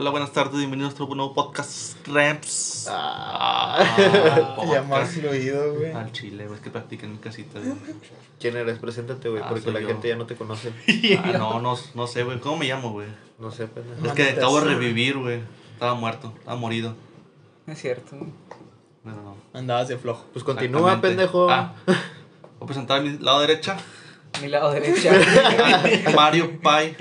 Hola, buenas tardes, bienvenidos a nuestro nuevo podcast Ramps. Ah, Ah, ya más fluido, güey. Al chile, güey, es que practican en mi casita. güey. ¿Quién eres? Preséntate, güey, Ah, porque la yo. gente ya no te conoce. Ah, no, no, no sé, güey. ¿Cómo me llamo, güey? No sé, pendejo. Es que acabo de revivir, güey. Estaba muerto, estaba morido. Es cierto. Bueno, no. Andabas de flojo. Pues continúa, pendejo. Ah, voy a presentar a mi lado derecha. Mi lado derecha. Mario Pai.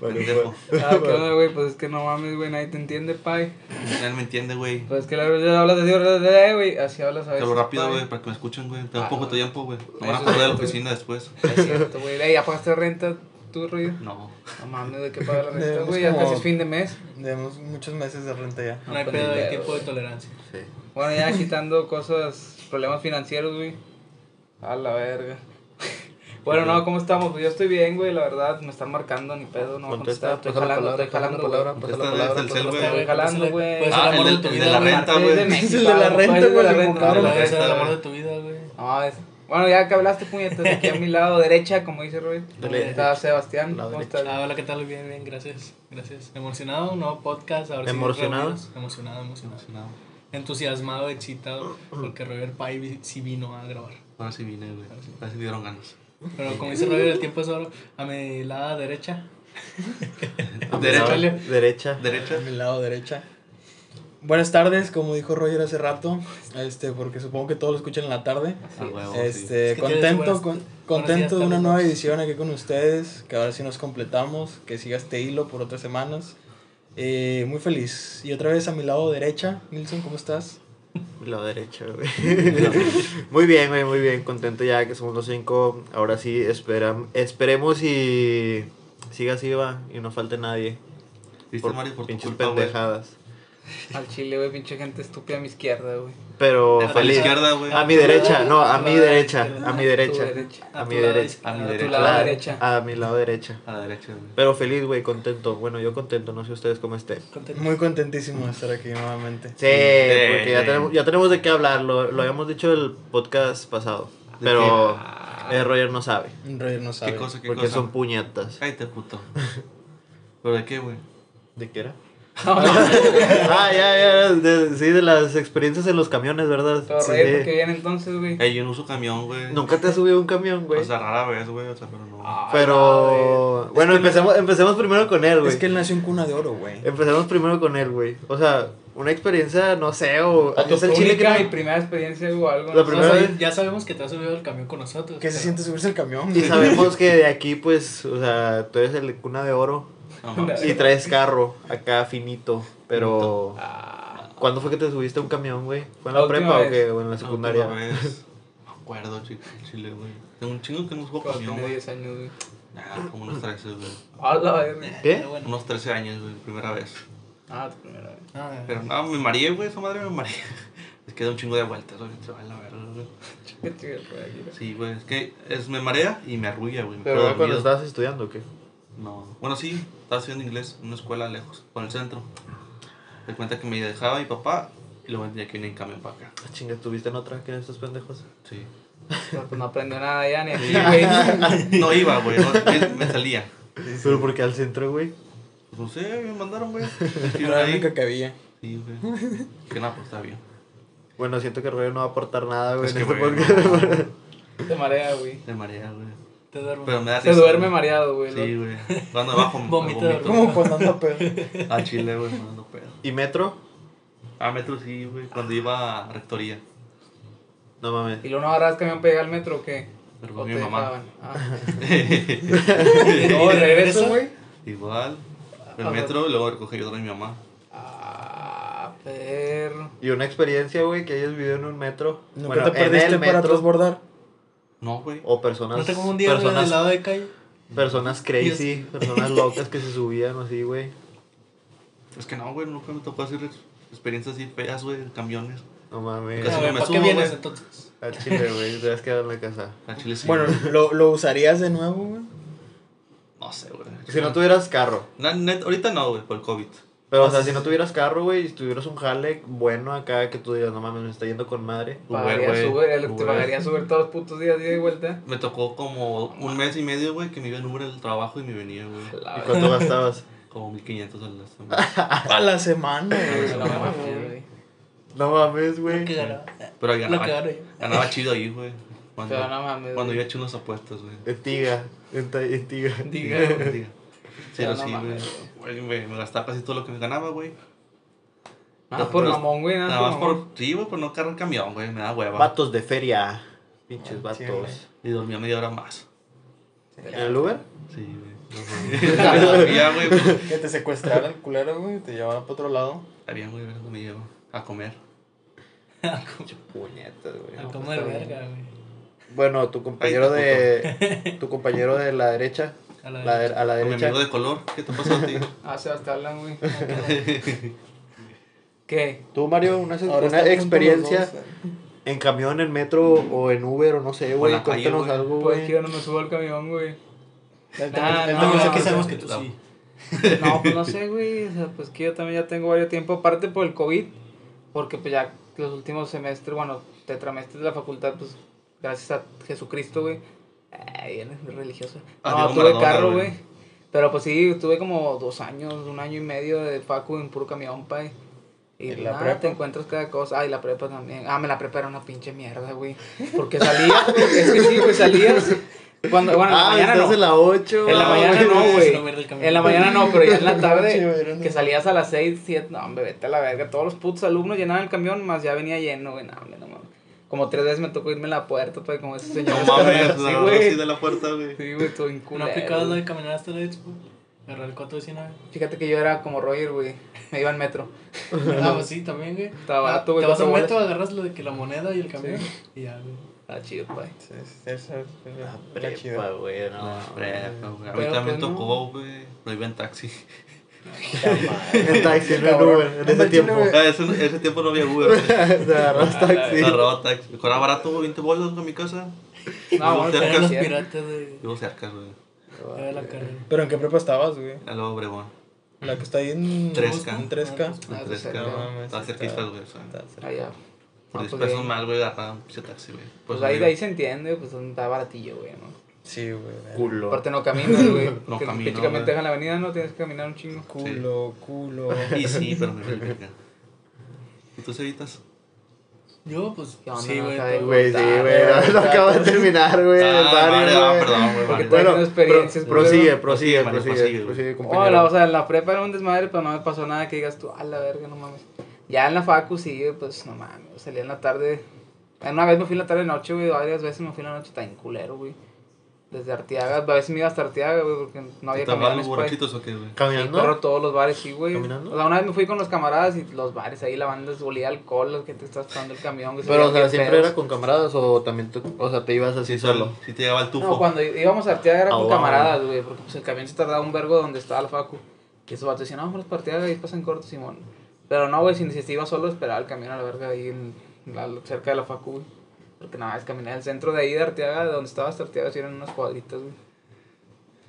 Pendejo. ah, qué onda, güey. Pues es que no mames, güey. Nadie te entiende, pai. Nadie me entiende, güey. Pues es que la verdad hablas así, eh, güey. Así hablas a Que veces. hablo rápido, güey, para que me escuchen, güey. Tengo Ah, poco güey. tiempo, güey. Me van a correr de la es cierto, oficina después. Es cierto, güey. Ey, ¿Ya pagaste renta tu ruido? No. No mames, ¿de qué paga la renta, güey? Ya casi es fin de mes. Tenemos muchos meses de renta ya. No hay pues, pedo, pedo, tiempo de tolerancia. Sí. Bueno, ya quitando cosas, problemas financieros, güey. A la verga. Bueno, no, ¿cómo estamos? Pues yo estoy bien, güey, la verdad. Me están marcando ni pedo, no Contesta, contestar. Estoy jalando, estoy jalando, palabra, pasa la Esta palabra. es el. Estoy jalando, güey. Puede ser Ah, el amor el de tu el vida, de la güey. renta, Es güey. México, El de la güey, renta, es de güey, la renta, ser el amor de tu vida, güey. No, es... Bueno, ya que hablaste, puñetas, aquí a mi lado derecha, como dice Roy. Dale. Está Sebastián. ¿Cómo estás? Ah, hola, ¿qué tal? Bien, bien, gracias. Gracias. Emocionado, un nuevo podcast. Ahora sí ¿Emocionado? Emocionado, emocionado. No, Entusiasmado, excitado, porque Robert Pai sí vino a grabar. ahora sí vine, güey. Ahora sí dieron ganas. Pero como dice Robert, el tiempo es oro. A mi lado derecha. A mi Derecha. lado Derecha. Derecha. A mi lado derecha. Buenas tardes, como dijo Roger hace rato, este, porque supongo que todos lo escuchan en la tarde. A huevo, sí. Este, Es que contento, buenas- contento de una nueva edición aquí con ustedes, que ahora sí nos completamos, que siga este hilo por otras semanas. Eh, muy feliz. Y otra vez a mi lado derecha, Nilsson, ¿cómo estás? Lado derecha, güey. muy bien, güey, muy bien. Contento ya que somos los cinco. Ahora sí, esperam- esperemos y siga así, va. Y no falte nadie. ¿Viste, Mario, por tu pinches culpa, pendejadas. Al chile, güey, pinche gente estúpida a mi izquierda, güey. Pero A feliz. izquierda, güey. A mi derecha, no, a mi derecha. A mi derecha. A tu mi lado derecha. A mi derecha. lado Claro, derecha. A mi lado derecha. A la derecha, güey. Pero feliz, güey, contento. Bueno, yo contento, no sé ustedes cómo estén. Contento. Muy contentísimo de estar aquí nuevamente. Sí, porque ya tenemos, ya tenemos de qué hablar. Lo, lo habíamos dicho el podcast pasado. ¿De Pero eh, Roger no sabe. Roger no sabe. ¿Qué cosa, qué Porque cosa? son puñetas. Cállate, puto. ¿Pero de qué, güey? ¿De qué era? Ah, ya, ya. de- sí, de las experiencias en los camiones, ¿verdad? Pero Sí. Roy, ¿por qué viene entonces, güey? Ey, yo no uso camión, güey. Nunca te has subido a un camión, güey. O sea, rara vez, güey. O sea, pero no. Ah, Pero. Bueno, empecemos, empecemos primero con él, güey. Es que él nació en cuna de oro, güey. Empecemos primero con él, güey. O sea, una experiencia, no sé, o. O tu es el chile que no- primera experiencia o algo. La ¿no? Ya primera vez- Ya sabemos que te has subido al camión con nosotros. ¿Qué se siente subirse al camión? Y sabemos que de aquí, pues, o sea, tú eres el cuna de oro. Y traes carro acá finito. Pero. Ah, ¿Cuándo fue que te subiste a un camión, güey? ¿Fue en la, La prepa o qué? ¿O en la La secundaria? última vez, No me acuerdo, chico, chile, güey. Tengo un chingo que no subo camión, güey. 10 años, güey. Nah, como unos 13, güey. La. ¿Qué? Unos 13 años, güey, primera vez. Ah, tu primera vez. Ah, Pero no, me mareé, güey, esa madre me mareé. Es que da un chingo de vueltas, güey, se va a la verga, güey. Sí, güey, es que es, me marea y me arrulla, güey. ¿Pero cuando estabas estudiando o qué? No. Bueno, sí, estaba estudiando inglés en una escuela lejos, por el centro. Me cuenta que me dejaba mi papá y luego tenía que venir en camión para acá. Ah, Chinga, ¿estuviste en otra que estos pendejos? Sí. Pero pues no aprendió nada ya ni aquí, güey. No iba, güey, no, me, me salía. ¿Pero por qué al centro, güey? Pues no sé, me mandaron, güey. Era la única que había. Sí, güey. Que nada, pues está bien. Bueno, siento que Roger no va a aportar nada, güey, Es en que, este podcast. no, marea, güey. me marea, güey. Te duermo. Pero me da Se risa, duerme güey. mareado, güey. Sí, güey. Cuando abajo vomito. Como cuando anda pedo. A Chile, güey, me dando pedo. ¿Y metro? Ah, metro sí, güey. Cuando iba a rectoría. No mames. ¿Y luego no agarras camión para llegar al metro o qué? Pero ¿O con mi te mamá. Ah. ¿Y No, regreso, güey. Igual. El Ajá. metro, y luego recogí yo a mi mamá. Ah, perro. ¿Y una experiencia, güey, que hayas vivido en un metro? ¿Nunca Bueno, te en perdiste el para metro, transbordar? No, güey. O personas... No te como un día, personas, del lado de calle. personas crazy, personas locas que se subían así, güey. Es que no, güey, nunca me tocó hacer experiencias así feas, güey, de camiones. No mames. Casi A no me ¿para subo, qué vienes entonces? Al chile, güey, te vas a quedar en la casa. A Chile sí. Bueno. ¿lo, ¿lo usarías de nuevo, güey? No sé, güey. Si no tuvieras carro. Na- net- ahorita no, güey, por el COVID. Pero, o sea, si no tuvieras carro, güey, y si tuvieras un jale bueno acá, que tú digas, no mames, me está yendo con madre. Uber, Pagaría güey. Uber, te Uber. pagaría Uber todos los putos días, día y vuelta. Me tocó como un mes y medio, güey, que me iba en Uber al trabajo y me venía, güey. ¿Y cuánto gastabas? Como 1500 a la semana. A la semana, güey. No mames, güey. Pero Lo ganaba, ganaba chido ahí, güey. Cuando, Pero no mames. cuando yo he hecho unas apuestas, güey. En Tiga. En, ta- en Tiga. Diga. Diga. Sí, no sí, güey. Güey, güey, Me gastaba casi todo lo que me ganaba, güey. Nada por mamón, güey. Nada más por. Sí, güey, por no cargar camión, güey. Me da hueva. Vatos de feria. Pinches Sí, vatos. Y dormía media hora más. ¿En el Uber? Sí, güey. Dormía, güey. pues, Que te secuestrara el culero, güey. Te llevara para otro lado. Está bien, güey, me llevo a comer. Puñetas, güey. Al comer verga, güey. Bueno, tu compañero de. Tu compañero de la derecha. A la la de- a la Con mi derecha. amigo de color. ¿Qué te pasó a ti? Ah, Sebastián, güey. ¿Qué? Tú, Mario, una, una experiencia eh. en camión, en metro o en Uber o no sé, güey. Cuéntanos güey. algo, Pues güey. que yo no me subo al camión, güey. Ah, no, no, quiso- sabemos que tú sí. No, pues no sé, güey. O sea, pues que yo también ya tengo varios tiempo. Aparte por el COVID. Porque pues ya los últimos semestres, bueno, tetramestres de la facultad, pues gracias a Jesucristo, güey. Ay, eres muy religioso. No, Adiós, tuve Maradona, carro, güey. Pero pues sí, tuve como dos años, un año y medio de facu en puro camión, pa. Y, ¿Y la nada, prepa? te encuentras cada cosa. Ah, y la prepa también. Ah, me la prepa era una pinche mierda, güey. Porque salías, es que sí, güey, salías. Cuando, bueno, en la Ah, mañana estás no. en la 8. En la Ah, mañana güey, no, güey. no. En la mañana no, pero ya en la tarde que salías a las 6, 7, no, hombre, vete a la verga. Todos los putos alumnos llenaban el camión, más ya venía lleno, güey, no, hombre, no. Como tres veces me tocó irme a la puerta, pues, como ese señor. No mames, sí, la güey. así de la puerta, güey. Sí, güey, todo ¿No inculero. aplicabas lo güey. de caminar hasta la expo? Agarrar el 419. Fíjate que yo era como Roger, güey. Me iba en metro. Ah, pues sí, también, güey. Estaba barato, güey, Te vas cuatro metro, agarras lo de que la moneda y el camión. Y ya, güey. Ah, chido, pa. Sí, sí, Eso es La prepa, güey, no. La prepa, güey. A mí también pues, no. tocó, güey. No iba en taxi. En taxi, no en Cabrón. Uber. En ese tiempo. Ah, ese, ese tiempo no había Uber. güey. Te agarras taxi. Agarraba taxi. Era barato, güey, 20 bolos a mi casa. No, bueno, Cerca, los piratas de, Vivo cerca, güey. de la carrera. ¿Pero en qué prepa estabas, güey? La que está ahí en... 3K. En 3K. Ah, Tres sí, cabrón. no mames, Está cerquita, güey. Ah. Por Ah, 10 pues, pesos más, güey, agarraba un taxi, güey. Pues Pues ahí, de ahí se entiende, pues está baratillo, güey, ¿no? Sí, güey. Culo. Aparte no caminas, güey. No camino, Prácticamente dejan la avenida, no tienes que caminar un chingo. Culo, culo. Y sí, pero me verga. ¿Y tú, Cevitas? Yo, pues, ¿Qué onda, sí, güey. Güey, sí, güey. Lo acabo de terminar, güey. el Ah, Mario, vale, ah, güey. perdón, güey. Porque Bueno, experiencias, pro- prosigue, prosigue, Prosigue, prosigue, prosigue, prosigue, Hola, compañero. o sea, en la prepa era un desmadre, pero no me pasó nada que digas tú, a la verga, no mames. Ya en la facu sí, pues no mames, salía en la tarde. Una vez me fui en la tarde noche, güey, varias veces me fui en la noche, está en culero, güey. Desde Arteaga, a veces me iba hasta Arteaga, güey, porque no había ¿Estaban camiones, los pues. borrachitos o qué, güey? Sí, ¿Caminando? corro todos los bares, sí, güey. ¿Caminando? O sea, una vez me fui con los camaradas y los bares ahí, la banda olía alcohol, los que te estás esperando el camión. güey, se Pero, o sea, ¿siempre pedos. era con camaradas o también tú, o sea, te ibas así Sí, solo? Si te llegaba el tufo. No, cuando íbamos a Arteaga era Ah, con wow. camaradas, güey, porque pues el camión se tardaba un vergo donde estaba la facu. Y esos vatos decían, no, vamos para Arteaga y pasan corto, Simón. Pero no, güey, si, si te iba solo, esperaba el camión a la verga ahí en la- cerca de la facu, güey. Porque nada, es caminar el centro de ahí de Arteaga, de donde estaba hasta Arteaga, sí eran unas cuadritas, güey.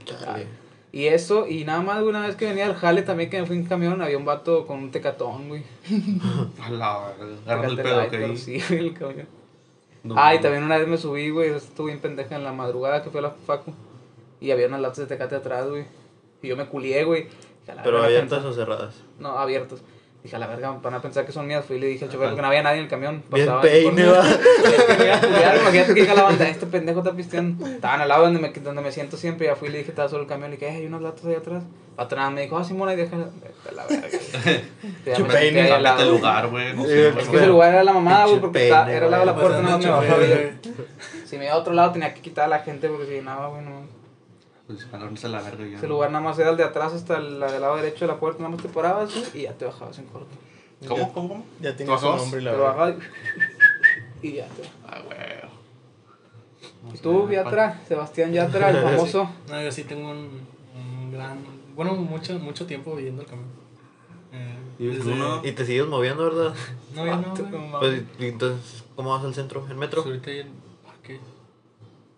Chale. Y eso, y nada más, güey, una vez que venía al jale también que me fui en camión, había un vato con un tecatón, güey. A la. Agarrando el pedo que ahí. Sí, güey, el camión. No, ah, y no. también una vez me subí, güey, estuve bien pendeja en la madrugada que fue a la facu. Y había unas latas de tecate atrás, güey. Y yo me culié, güey. ¿Pero abiertas o cerradas? No, abiertos. Dije, a la verga, van a pensar que son mías. Fui y le dije al chofer que no había nadie en el camión. Bien peine, va. Que imagínate llega la banda, este pendejo está pisteando. Estaban al lado donde me, donde me siento siempre. Ya fui y le dije, estaba solo el camión. Le dije, "Eh, hay unas latas ahí atrás. Pato nada, me dijo, ah, Simona, y déjala. La verga. Chupeine, Cámbiate lugar, güey. No Sí, sé, es que ese lugar era la mamada, güey, porque era al lado de la puerta, no me bajaba. Si me iba a otro lado tenía que quitar a la gente porque si nada, güey, no. Pues no a la verga ya. Ese lugar nada más era el de atrás hasta el la del lado derecho de la puerta, nada más te parabas y ya te bajabas en corto. ¿Cómo? ¿Cómo? ¿Cómo? Ya tiene su ¿Bajabas? nombre y la verdad. y, y ya te Ah, güey. ¿Y tú, Yatra? Sebastián Yatra, el famoso. No, yo sí tengo un, un gran. Bueno, mucho, mucho tiempo viviendo el camión. Eh, ¿Y desde- te sigues moviendo, ¿verdad? No, ya no, Vato, güey. Pues, y entonces, ¿cómo vas al centro? ¿En metro? Pues ahorita ya.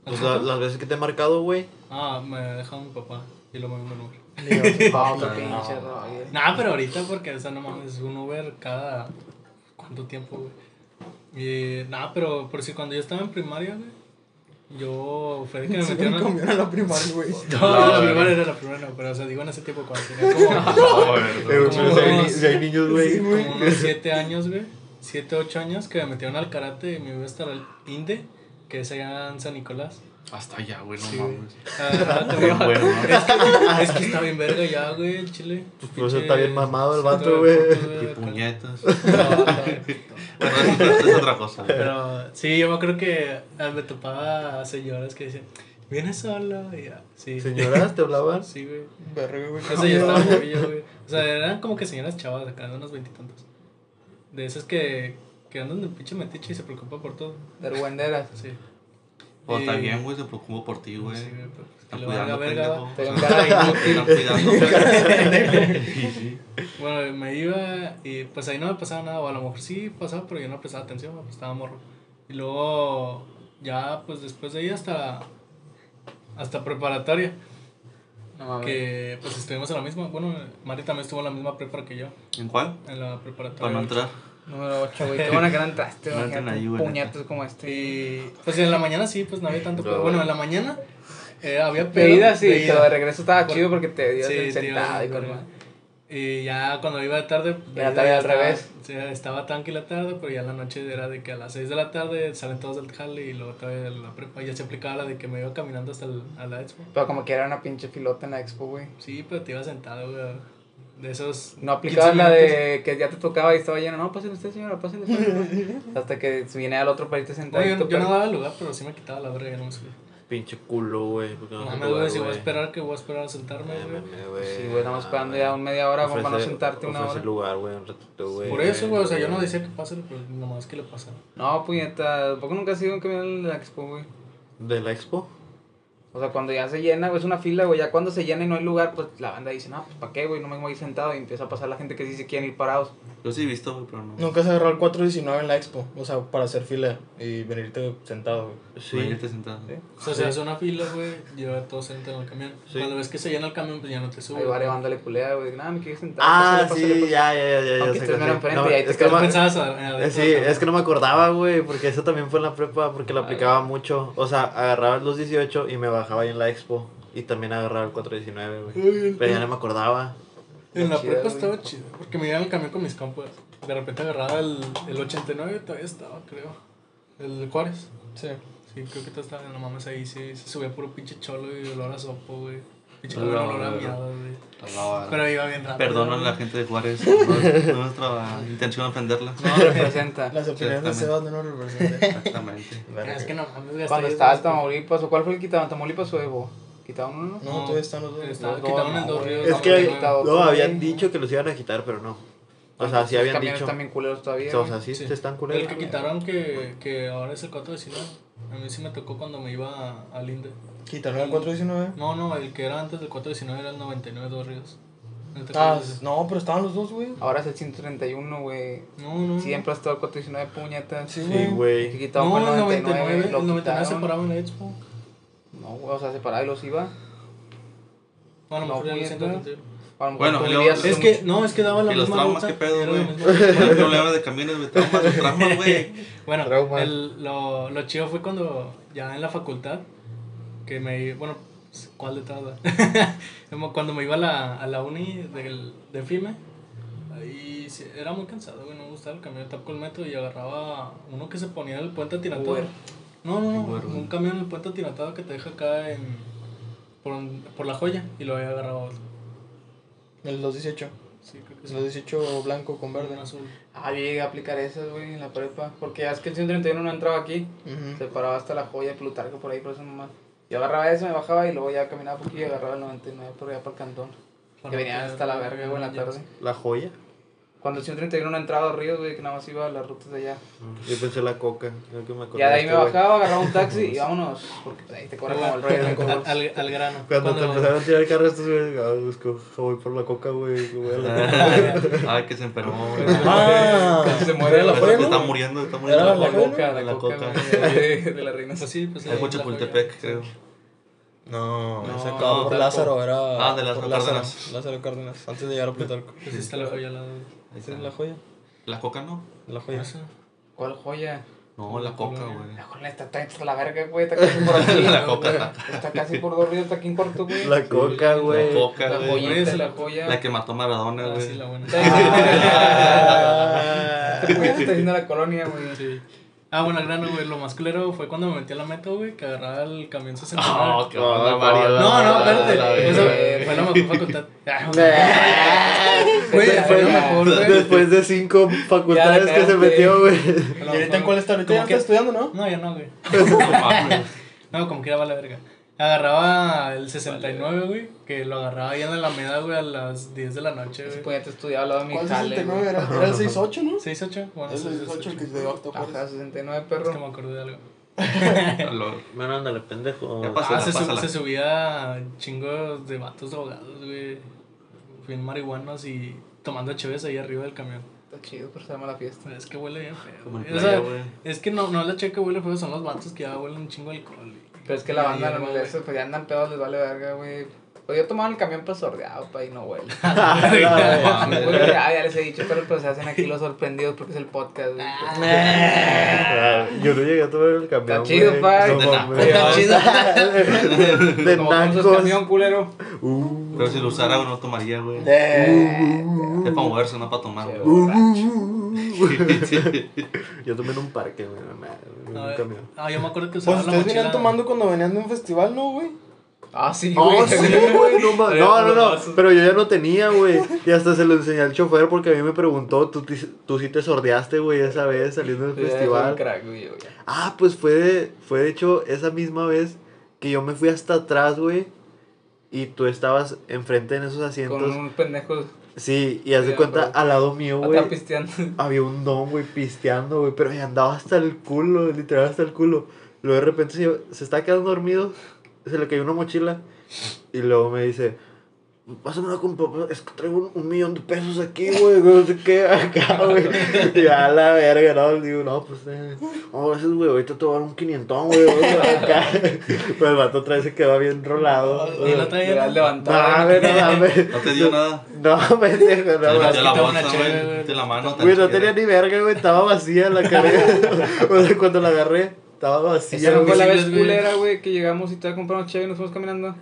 Pues la- las veces que te he marcado, güey. Ah, me dejó mi papá y lo movimos en Uber. Ah, otro no. pinche. Nah, pero ahorita porque, o sea, no mames, un Uber cada. ¿Cuánto tiempo, güey? Y nada, pero por si cuando yo estaba en primaria, güey. Yo fue de que me Se metieron me a... comió en la primaria, güey. No, la primera era la primera, no, pero o sea, digo en ese tiempo cuando tenía como, si hay, niños, güey. como unos 7 años, güey. 7, 8 años que me metieron al karate y me iba a estar al INDE, que es allá en San Nicolás. Hasta allá, güey, no Sí, mames. Ah, te bueno, ¿no? es, que, es que está bien verga ya, güey, el chile. Pues está bien mamado el vato, güey. Y puñetas. No, es otra cosa. güey. Pero sí, yo me acuerdo que ah, me topaba señoras que decían, viene solo. Y ya, sí. Señoras, ¿te hablaban? Sí, güey. Verga, güey. Eso ya estaba morrillo, güey. O sea, eran como que señoras chavas acá, de unos veintitantos. De esas que, que andan de pinche metiche y se preocupan por todo. Vergüenderas. Sí. O Y- también, güey, se preocupó por ti, güey. Sí, güey, pues, que Están cuidando, verga. pendejo. Están cuidando. Sí, sí. Bueno, me iba y pues ahí no me pasaba nada, o a lo mejor sí pasaba, pero yo no prestaba atención, pues estaba morro. Y luego, ya pues después de ahí hasta, hasta preparatoria, No que pues estuvimos en la misma, bueno, Mari también estuvo en la misma prepara que yo, ¿En cuál? en la preparatoria. Para no entrar. Número 8, güey. Qué buena que no entraste, No güey. güey, Puñetos como este. Y pues en la mañana sí, pues no había tanto, pero No. bueno, en la mañana eh, había pedo. De ida sí, de ida. pero de regreso estaba Por- chido porque te dio Sí, sentado y de con. Y ya cuando iba de tarde. Y la de tarde al ya estaba- revés. estaba tranquila la tarde, pero ya en la noche era de que a las 6 de la tarde salen todos del jale y luego todavía de la prepa. Ya se aplicaba la de que me iba caminando hasta el, a la expo. Pero como que era una pinche filota en la expo, güey. Sí, pero te iba sentado, güey. De esos. No aplicabas 15 la de que ya te tocaba y estaba lleno. No, pásenle usted, señora, pásenle usted. Hasta que viene al otro para irte sentado. Oye, yo, yo no daba lugar, pero sí me quitaba la verga y no me subía. Pinche culo, güey. No no me güey, si voy a esperar que voy a esperar a sentarme, güey. Sí, güey, estamos esperando ya un media hora para no sentarte una hora. lugar, güey, un ratito, güey. Por eso, güey, o sea, yo no decía que pase, pero nomás que le pasara. No, puñeta, ¿tampoco nunca has ido a un camión de la expo, güey? ¿De la expo? O sea, cuando ya se llena, güey, es una fila, güey. Ya cuando se llena y no hay lugar, pues la banda dice, no, pues ¿para qué, güey? No me voy sentado. Y empieza a pasar la gente que sí se quieren ir parados. Yo sí he visto, güey, pero no. Nunca se agarró el 419 en la expo. O sea, para hacer fila y venirte sentado, güey. Sí. Venirte sentado. ¿sí? O sea, se hace una fila, güey, lleva todos sentados en el camión. Sí. Cuando ves que se llena el camión, pues ya no te Hay subes. varias bandas le culea, güey. Nada, me quiero sentar. Ah, pásale, sí, pásale, ya, ya, ya, ya. Aunque sé estés que mero sí. enfrente No, y ahí te es que quedas no me- pensabas a- Eh, Sí, es que no me acordaba, güey, porque eso también fue en la prepa, porque lo aplicaba mucho. O sea, agarraba los 18 y me bajaba ahí en la expo. Y también agarraba el 419, güey. Pero ya no me acordaba. En la prepa estaba chido, porque me iba en el camión con mis compas. De repente agarraba el, el 89, todavía estaba, creo. El de Juárez. Sí. Sí, creo que todavía estaba en la mames ahí, sí. Se subía puro pinche cholo y olor a sopo, güey. Pinche no, olor a miado, güey. Pero iba bien rápido. Perdón a la gente de Juárez. No es, nuestra intención ofenderla. No representa. Las opiniones de. Sebas no nos representan. Exactamente. Es que no mames, Cuando estaba el Tamaulipas, ¿o cuál fue el que? ¿Tamaulipas o Evo? ¿Quitaban uno? No, todavía están los dos. Está- quitaron el no, dos ríos. Es que no, habían dicho que los iban a quitar, pero no. O sea, sí Esos habían dicho. también culeros todavía. O sea, sí, Sí. se están El culeros. que quitaron que, que ahora es el 419. A mí sí me tocó cuando me iba a- al INDE. ¿Quitaron el 419? No, no, el que era antes del 419 era el 99 dos ríos. ¿No te Ah, no, pero estaban los dos, güey. Ahora es el 131, güey. No, no. Siempre ha estado el 419 puñetas. Sí, Sí, El güey. quitaban No, el el 99, 99. el lo 99 se quitaron. paraba en la expo. No, güey, o sea, se paraba y los iba. Bueno, No, mejor ya Bueno, Es que, mucho- no, es que daba la Y los misma traumas, ruta, qué pedo, güey. problema de camiones, güey. Traumas, los traumas, güey. Bueno, el, lo, lo chido fue cuando ya en la facultad, que me, bueno, ¿cuál de todas? Cuando me iba a la, a la uni del, de FIME, ahí sí, era muy cansado, güey, no me gustaba el camión, tapó el metro y agarraba uno que se ponía en el puente atirantado. No, no, no, un camión en el puente atirantado que te deja acá en, por, por la joya y lo había agarrado otro. El 218. Sí, creo que El sí. 218 blanco con Verde azul. Ah, yo llegué a aplicar esas, güey, en la prepa. Porque ya es que el 131 no entraba aquí. Se paraba hasta la joya de Plutarco por ahí, por eso nomás. Yo agarraba eso, me bajaba y luego ya caminaba poquillo y agarraba el 99 por allá por el cantón. Que venían hasta la verga, güey, en la tarde. La joya. Cuando el 131 no entraba a ríos, güey, que nada más iba a las rutas de allá. Yo pensé la coca. creo que me acordé Ya de ahí me este, bajaba, agarraba un taxi y vámonos. Porque pues, ahí te cobran como el rollo de al, al, al grano. Cuando te empezaron a tirar carro estos güeyes, ah, busco, voy por la coca, güey. que voy a la- Ay, que se enfermó, güey. Ah, Se muere la joya, Está muriendo, está Era muriendo. la La coca, la, La coca, coca. de, de la reina. Pues sí, pues Es creo. No, No, ese acá no, por Plutarco. Lázaro era. Ah, de Lázaro Cárdenas. Lázaro Cárdenas, antes de llegar a Plutarco. Pues sí está la joya al lado. Esa está. es la joya. La coca no. La joya. Esa. ¿Cuál joya? No, la coca, güey. La cola está, está la verga, güey. Está casi por aquí. La coca. Está casi por dos ríos, está aquí en corto, güey. La coca, güey. La coca, La joyita, la joya. La que mató a Maradona, Ah, güey. sí, la buena. Este güey está haciendo la colonia, güey. Sí. Ah, bueno, al grano, güey. Lo más culero fue cuando me metí a la meta, güey, que agarraba el camión 69. Oh, qué No, onda, no, Mario. no, no, no, la espérate. Eso fue la mejor facultad. Ah, Güey, Fue lo mejor, güey. Después de cinco facultades la que se metió, güey. ¿Y ahorita en cuál está? Ahorita ya está estudiando, ¿no? No, ya no, güey. No. No, como que era la verga. Agarraba el 69, güey, que lo agarraba ahí en la Alameda, güey, a las 10 de la noche, güey. puñete estudiaba al lado de mi ¿Cuál jale, 69? güey. Era, era el 68, ¿no? 6-8, bueno, el 6-8. 68 el que se dio ¿te acuerdas? Ajá, 69, Es que perro. me acordé de algo. Bueno, ándale, pendejo. Ya pasó. Ah, se, sub- se subía chingos de vatos drogados, güey. Bien marihuanos y tomando cheves ahí arriba del camión. Está chido, pero se llama la fiesta. Es que huele bien feo. Güey. O playa, sea, güey. es que no, no la checa huele feo, son los vatos que ya huelen un chingo de alcohol. y- Pero es que la y banda, no, güey. eso, pues ya andan pedos, les vale verga, güey. Pues yo tomaba el camión pues sordeado, pa, y no huele. Güey, ya, ya les he dicho, pero pues se hacen aquí los sorprendidos porque es el podcast, güey. Ah, Yo no llegué a tomar el camión. Está chido, güey. pa. No Está chido. De nacos. camión, culero. Uh, Pero si lo usara, no tomaría, güey. Eh, Es para moverse, no para tomar, Che, Yo tomé en un parque, güey. en un ver, camión. Ah, yo me acuerdo que usaba Pues la ustedes mochila. venían tomando cuando venían de un festival, ¿no, güey? Ah, sí, Oh, güey. sí, güey, no. No, no, pero yo ya no tenía, güey. Y hasta se lo enseñé al chofer porque a mí me preguntó, tú, ti- tú sí te sordeaste, güey, esa vez saliendo del un festival. crack, güey. Ah, pues fue de, fue de hecho esa misma vez que yo me fui hasta atrás, güey. Y tú estabas enfrente en esos asientos. Con un pendejo Sí, y haz de cuenta, al lado mío, güey. Había un don, güey, pisteando, güey. Pero andaba hasta el culo, literal hasta el culo. Luego de repente se, se está quedando dormido. Se le cayó una mochila. Y luego me dice, pásame una compa, es que traigo un, un millón de pesos aquí, güey, no sé qué, acá, güey. Y a la verga, no, digo, no, pues, eh, no, gracias, güey, ahorita te voy a dar un quinientón, güey, güey, acá. Pero el vato otra vez se quedó bien rolado. Y la traía. No, levantado. mames, no, mames. No te dio nada. No, pendejo, no, Te mames. metió la bolsa, güey. güey. Metió la mano. Güey, no tenía ni verga, güey, estaba vacía la carga. o sea, cuando la agarré, estaba vacía, Esa no fue güey. la vez güey. culera, güey, que llegamos y todavía compramos chévere y nos fuimos caminando.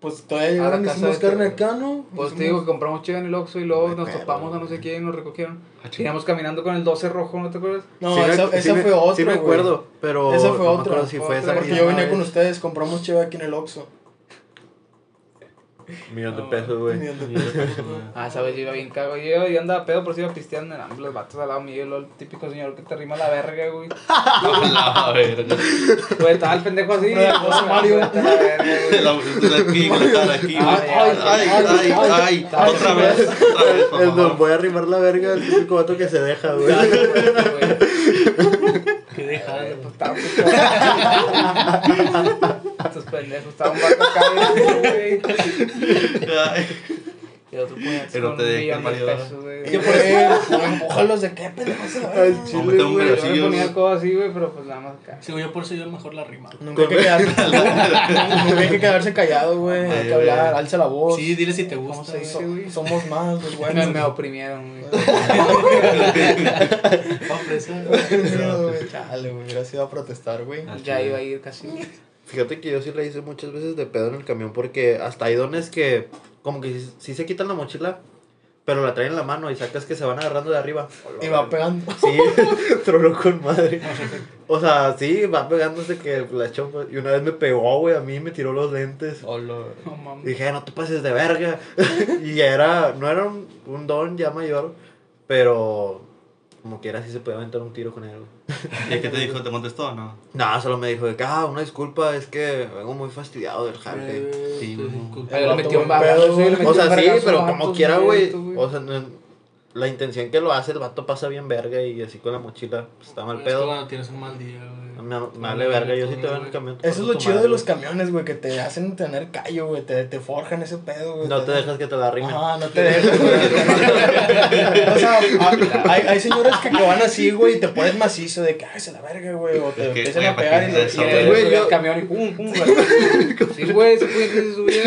Pues todavía llegaron hicimos de carne este- acá, ¿no? Pues te digo que compramos chévere en el Oxxo y luego Ay, nos perro, topamos a no sé quién y nos recogieron. Ah. Íbamos caminando con el 12 rojo, ¿no te acuerdas? No, Sí me- esa, sí esa me- fue otra. Sí me acuerdo, pero. Esa fue no me otra. acuerdo si fue esa Porque yo venía vez. con ustedes, compramos cheve aquí en el Oxxo. Un millón de pesos, güey. Ah, sabes, yo iba bien cago. Yo, yo andaba pedo, pero sí iba pisteando. Los vatos al lado mío. el típico señor que te rima la verga, güey. La verga. Güey, estaba el pendejo así. Mario. La güey. De aquí, la aquí, güey. Ay, Ay, ay, Otra vez, otra vez, por favor. voy a arrimar la verga el típico vato que se deja, güey. Güey, Que deja. Pues, Estos pendejos, estaba un vato acá, güey. Y otro puñetazo Que con te un deje, millón de Mario. pesos, güey. ¿Qué por eso? Empújalos de qué, pendejo, se Al a chile, güey. Yo me ponía el codo así, güey, pero pues nada más acá. Sí, güey, yo por eso yo mejor la rima. Nunca hay que quedarse, nunca hay que quedarse callado, güey. Hay que hablar, alza la voz. Sí, dile si te ¿Cómo gusta. se güey. dice, güey? Somos más, los buenos. me oprimieron, güey. Va güey. Chale, güey. Hubiera sido a protestar, güey. Ya iba a ir casi. Fíjate que yo sí le hice muchas veces de pedo en el camión porque hasta hay dones que como que sí, sí se quitan la mochila, pero la traen en la mano y sacas que se van agarrando de arriba. Y va pegando. Sí, tronó con madre. O sea, sí, va pegándose que la chompa. Y una vez me pegó, güey, a mí me tiró los lentes. Y dije, no te pases de verga. y ya era, no era un, un don ya mayor, pero como quiera sí se podía aventar un tiro con él. ¿Y qué te dijo? ¿Te contestó o no? No, solo me dijo de que, ah, una disculpa, es que vengo muy fastidiado del jale. Sí, güey. Ahí le metió le metió O sea, sí, vergazo pero al como vato, quiera, güey. O sea, no- la intención que lo hace, el vato pasa bien verga y así con la mochila, pues está mal Es que pedo. cuando tienes un mal día, güey. Me, me vale verga, yo sí te veo en el camión. Eso es lo chido de madre, los güey. camiones, güey, que te hacen tener callo, güey, te, te forjan ese pedo, güey. No te dejas que te la rimen. Ajá, no te dejas, güey. o sea, a- hay, hay señores que, que van así, güey, y te pones macizo de que, ay, se la verga, güey, o te Es que, empiezan a pegar y, ¿para qué y dices Y eso, te- yo- el camión y pum, pum, güey. Sí, güey, ese güey se subía.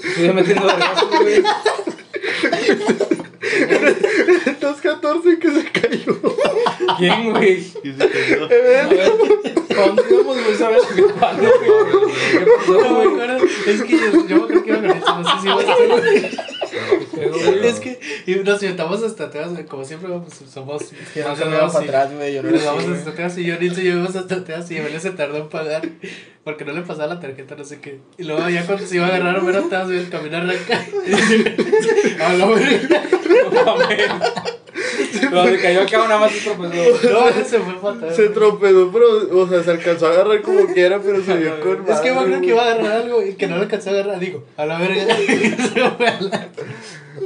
Se subía metiendo vergazos, güey. 214 que se. ¿Quién, güey? Y se cayó. A ver, ¿pa' dónde íbamos, güey? ¿Sabes qué pasó, ¿Qué pasó, güey? Es que yo, yo creo que iba con eso. No sé si ibas a hacer. Es que y nos sentamos hasta atrás, güey, como siempre, pues, somos. Que no se me nuevos para atrás, güey. Yo no nos vamos sé, hasta atrás y yo ni se llevamos hasta atrás y Evelio se tardó en pagar porque no le pasaba la tarjeta, no sé qué. Y luego ya cuando se iba a agarrar a ver atrás, güey, el camino arranca. A la verga. No se cayó acá nada más se tropezó. No, se fue fatal. Se tropezó, pero, o sea, se alcanzó a agarrar como quiera, pero se vio con Es que yo creo que iba a agarrar algo y que no lo alcancé a agarrar. Digo, a la verga. se fue a la-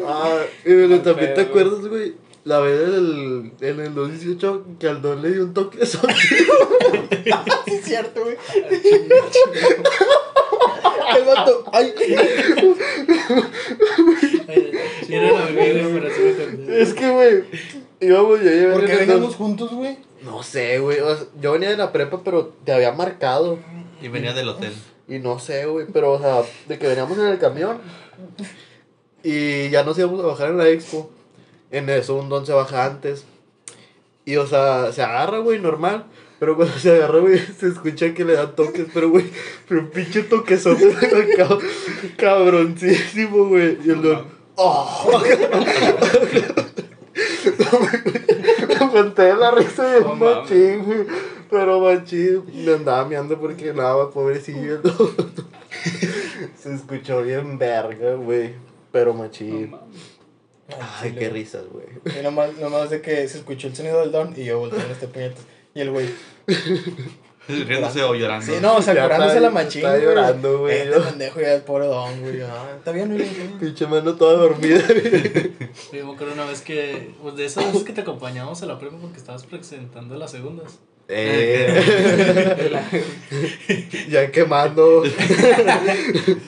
Ah, y bueno, también te acuerdas, güey, la vez en el, en el 2018 que al don le dio un toque de sol. Sí, es cierto, güey. El vato, ay, Era la verga, pero así me es que, güey, íbamos yo y ¿por qué veníamos juntos, güey? No sé, güey, o sea, yo venía de la prepa, pero te había marcado. Y venía del hotel. Y no sé, güey, pero, o sea, de que veníamos en el camión y ya nos íbamos a bajar en la expo. En eso un don se baja antes. Y, o sea, se agarra, güey, normal. Pero cuando se agarra, güey, se escucha que le dan toques. Pero, güey, pero un pinche toquezote cab- cabroncísimo, güey. Y el don, ¡oh! Me conté la risa de un machín, güey. Pero machín, me andaba meando porque nada, pobrecillo. Se escuchó bien verga, güey. Pero machín. Ay, qué risas, güey. Y nomás, nomás de que se escuchó el sonido del don y yo volteé en este puñetas. Y el güey. Riéndose o llorando. Sí, no, o sea, curándose está- la machín. está llorando, güey. Este pendejo ya el pobre don, güey. Ah, está bien, güey. Pinche mano toda dormida. Yo me acuerdo una vez que, pues de esas veces que te acompañamos a la prepa porque estabas presentando las segundas. Eh, ya quemando.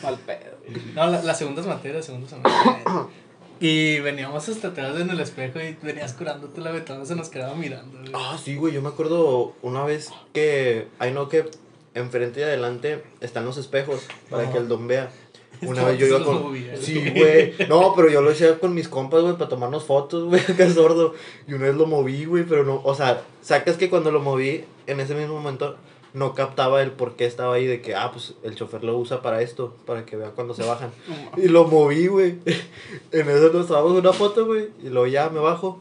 Mal pedo. No, la- las segundas materias, segundas materias. Y veníamos hasta atrás en el espejo y venías curándote la ventana, se nos quedaba mirando. güey. Ah, sí, güey. Yo me acuerdo una vez que. Ay, no, que enfrente y adelante están los espejos para Ajá. que el don vea. Una vez yo iba con. movía. Sí, güey. No, pero yo lo hacía con mis compas, güey, para tomarnos fotos, güey, acá sordo. Y una vez lo moví, güey, pero no. O sea, sacas que cuando lo moví, en ese mismo momento, no captaba el por qué estaba ahí, de que, ah, pues el chofer lo usa para esto, para que vea cuando se bajan. Y lo moví, güey. En eso nos tomamos una foto, güey. Y luego ya me bajo.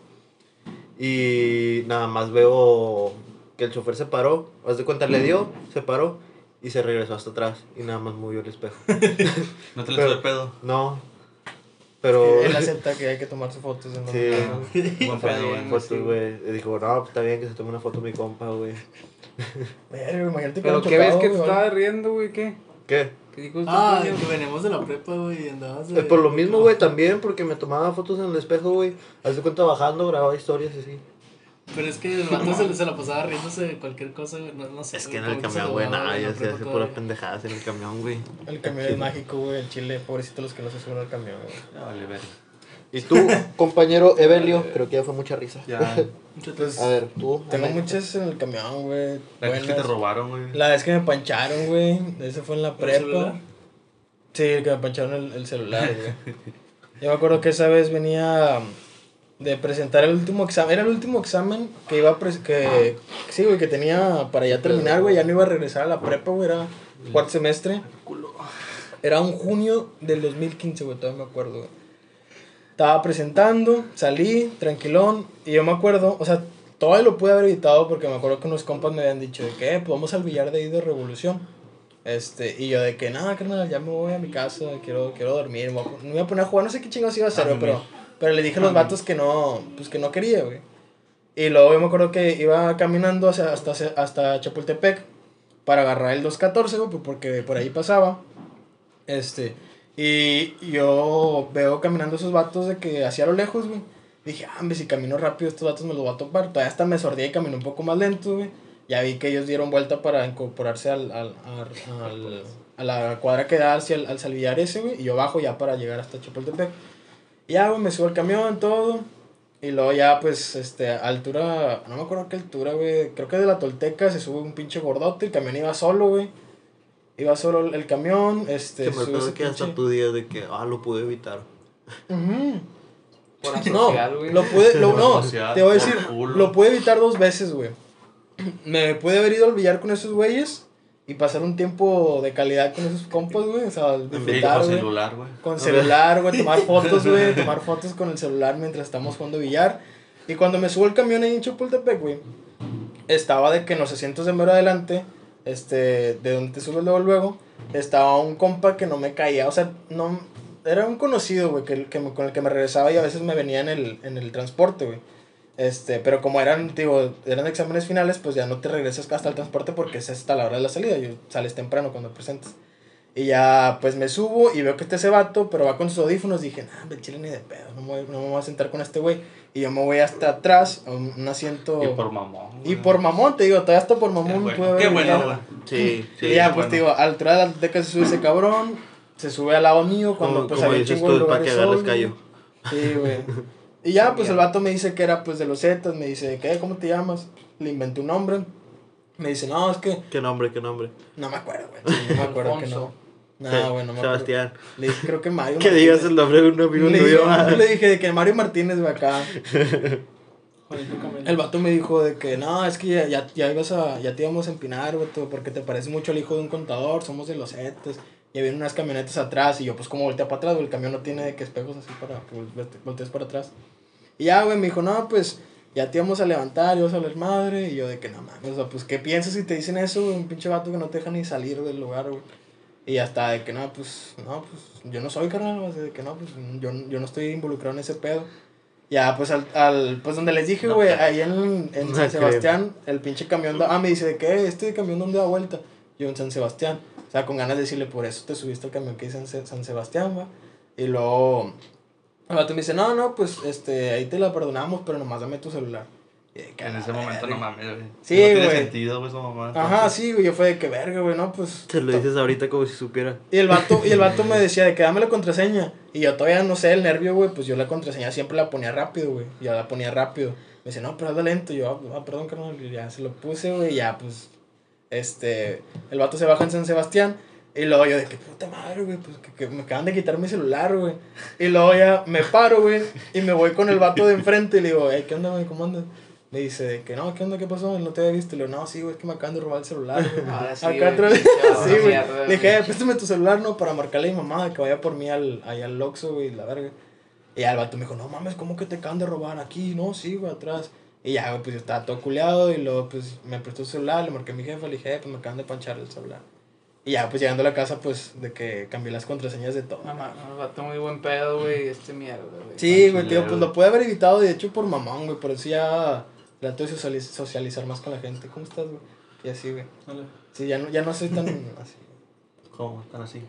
Y nada más veo que el chofer se paró. Haz de cuenta, le dio, se paró. Y se regresó hasta atrás. Y nada más movió el espejo. No te le Pero- sube pedo. No. Pero. Él acepta que hay que tomarse fotos en los Sí. Buen pedo, güey. Fotos, güey. Y dijo, no, pues está bien que se tome una foto mi compa, güey. Imagínate Pero hubieran qué ves que te estabas riendo, güey, ¿qué? ¿Qué? ¿Qué dijo Ah, que veníamos de la prepa, güey, y andabas de... Por lo mismo, güey, también, porque me tomaba fotos en el espejo, güey. Haz de cuenta bajando, grababa historias y así. Pero es que el vato se, se la pasaba riéndose de cualquier cosa, güey, no, no sé. Es que en el camión, güey, nada, ya se hace pura pendejadas en el camión, güey. El camión es mágico, güey. El chile, pobrecito los que no se suben al camión, güey. Vale, ver. Y tú, compañero Evelio, creo que ya fue mucha risa. Ya. Pues, A ver, tú. tengo Ana. muchas en el camión, güey. La vez que te robaron, güey. La vez que me pancharon, güey. Ese fue en la ¿El prepa. Sí, que me pancharon el, el celular, güey. Yo me acuerdo que esa vez venía de presentar el último examen. Era el último examen que iba a pres- que Sí, güey, que tenía para ya terminar, güey. Ya no iba a regresar a la prepa, güey. Era cuarto semestre. Era un junio del 2015, güey. Todavía me acuerdo, güey. Estaba presentando, salí, tranquilón. Y yo me acuerdo, o sea, todavía lo pude haber evitado porque me acuerdo que unos compas me habían dicho de que, "Eh, pues vamos al billar de ahí de Revolución. Este, y yo de que, nada, carnal, ya me voy a mi casa, quiero, quiero dormir, me voy a me voy a poner a jugar, no sé qué chingados iba a hacer, A güey, pero, pero le dije a los vatos que no, pues que no quería, güey. Y luego yo me acuerdo que iba caminando hacia, hasta, hasta Chapultepec para agarrar el 214, güey, pues, porque por ahí pasaba. Este, y yo veo caminando esos vatos de que hacia lo lejos, güey. Dije, ah, hombre, si camino rápido, estos vatos me los voy a topar. Todavía hasta me sordí y caminé un poco más lento, güey. Ya vi que ellos dieron vuelta para incorporarse al, al, al- al- a la cuadra que da hacia al salvillar ese, güey. Y yo bajo ya para llegar hasta Chapultepec. Ya, güey, me subo al camión, todo. Y luego ya, pues, este, altura, no me acuerdo qué altura, güey. Creo que de la Tolteca se sube un pinche gordote. El camión iba solo, güey. Iba solo el, el camión, este, acuerdo ese que hasta tu día de que, ah, lo pude evitar. Ujú. Por No, asocial, güey. lo pude, lo, no, te voy a por decir, culo. lo pude evitar dos veces, güey. Me pude haber ido al billar con esos güeyes y pasar un tiempo de calidad con esos compas, güey. O sea, Sí, disfrutar, con güey. celular, güey. Con celular, güey, tomar fotos, güey, tomar fotos con el celular mientras estamos jugando billar. Y cuando me subo al camión ahí en Chapultepec, güey, estaba de que en los asientos de mero adelante, este, de donde te subes luego, luego, estaba un compa que no me caía, o sea, no, era un conocido, güey, que, que con el que me regresaba y a veces me venía en el, en el transporte, güey. Este, pero como eran, digo, eran exámenes finales, pues ya no te regresas hasta el transporte porque es hasta la hora de la salida, y sales temprano cuando presentes. Y ya, pues me subo y veo que está ese vato, pero va con sus audífonos. Dije, nah, chile ni de pedo, no me, no me voy a sentar con este güey. Y yo me voy hasta atrás, a un, un asiento. Y por mamón. Y por mamón, te digo, todavía hasta por mamón Qué bueno, pude haber Qué bueno. Sí, Sí, y ya, qué pues bueno. te digo, a la altura de la biblioteca se sube ese cabrón, se sube al lado mío cuando Como, pues como había un dices tú, para que agarres callo. Sí, güey. Y ya, pues el vato me dice que era pues de los Zetas, me dice, ¿qué? ¿Cómo te llamas? Le inventé un nombre. Me dice, no, es que ¿Qué nombre, qué nombre? no me acuerdo, güey. No me acuerdo que no. Alfonso. No, Se- güey, no me acuerdo. Sebastián. Le dije, creo que Mario. Que digas el nombre de un amigo le, tuyo. dije, ah. le dije de que Mario Martínez, güey, acá. El vato me dijo de que no, es que ya, ya, ya ibas a, ya te íbamos a empinar, güey, tú, porque te parece mucho al hijo de un contador, somos de los Zetas. Y vienen unas camionetas atrás y yo pues como voltea para atrás, güey, el camión no tiene de que espejos así para que voltees para atrás. Y ya, güey, me dijo, no, pues ya te íbamos a levantar, ibas a hablar madre. Y yo de que no mames, o sea, pues ¿qué piensas si te dicen eso, güey? Un pinche vato que no te deja ni salir del lugar, güey. Y hasta de que no, pues, no, pues yo no soy carnal, o sea, de que no, pues yo, yo no estoy involucrado en ese pedo. Ya, pues al, al pues donde les dije, güey, ahí en, en No San creo. Sebastián, el pinche camión, da- ah, me dice, ¿de qué? ¿Este camión dónde da vuelta? Yo en San Sebastián. O sea, con ganas de decirle, por eso te subiste al camión que dice en Se- San Sebastián, güey. Y luego, el vato me dice, no, no, pues, este, ahí te la perdonamos, pero nomás dame tu celular. Que, En ese momento verga. no mames, güey. Sí, no tiene güey. sentido, güey, esa mamá. Ajá, sí, güey, yo fue de que verga, güey, no, pues. Se lo dices ahorita como si supiera. Y el vato, y el vato me decía de que dame la contraseña. Y yo todavía no sé el nervio, güey, pues yo la contraseña siempre la ponía rápido, güey. Yo la ponía rápido. Me dice, no, pero hazla lento. Y yo, ah, perdón, carnal. Y ya se lo puse, güey, y ya, pues. Este. El vato se baja en San Sebastián. Y luego yo de que puta madre, güey, pues que, que me acaban de quitar mi celular, güey. Y luego ya me paro, güey, y me voy con el vato de enfrente y le digo, hey, ¿qué onda, güey? ¿Cómo andas? Me dice de que no, ¿qué onda? ¿Qué pasó? No te había visto. Y le digo, no, sí, güey, es que me acaban de robar el celular, güey. Ahora sí, Acá güey, sí, güey. Le dije, eh, préstame tu celular, ¿no? Para marcarle a mi mamá que vaya por mí al, ahí al Oxxo, güey, la verga. Y ya el vato me dijo, no mames, ¿cómo que te acaban de robar aquí? No, sí, güey, atrás. Y ya, güey, pues yo estaba todo culeado y luego, pues, me prestó el celular, le marqué a mi jefa, le dije, eh, pues me acaban de panchar el celular. Y ya, pues llegando a la casa, pues, de que cambié las contraseñas de todo. Mames, el vato muy buen pedo, güey. Este mierda, güey. Sí, güey, tío, pues lo pude haber evitado, de hecho, por mamón, güey, por eso ya trato de socializ- socializar más con la gente. ¿Cómo estás, güey? Y así, güey. Hola. Sí, ya no, ya no soy tan así. ¿Cómo? Tan así.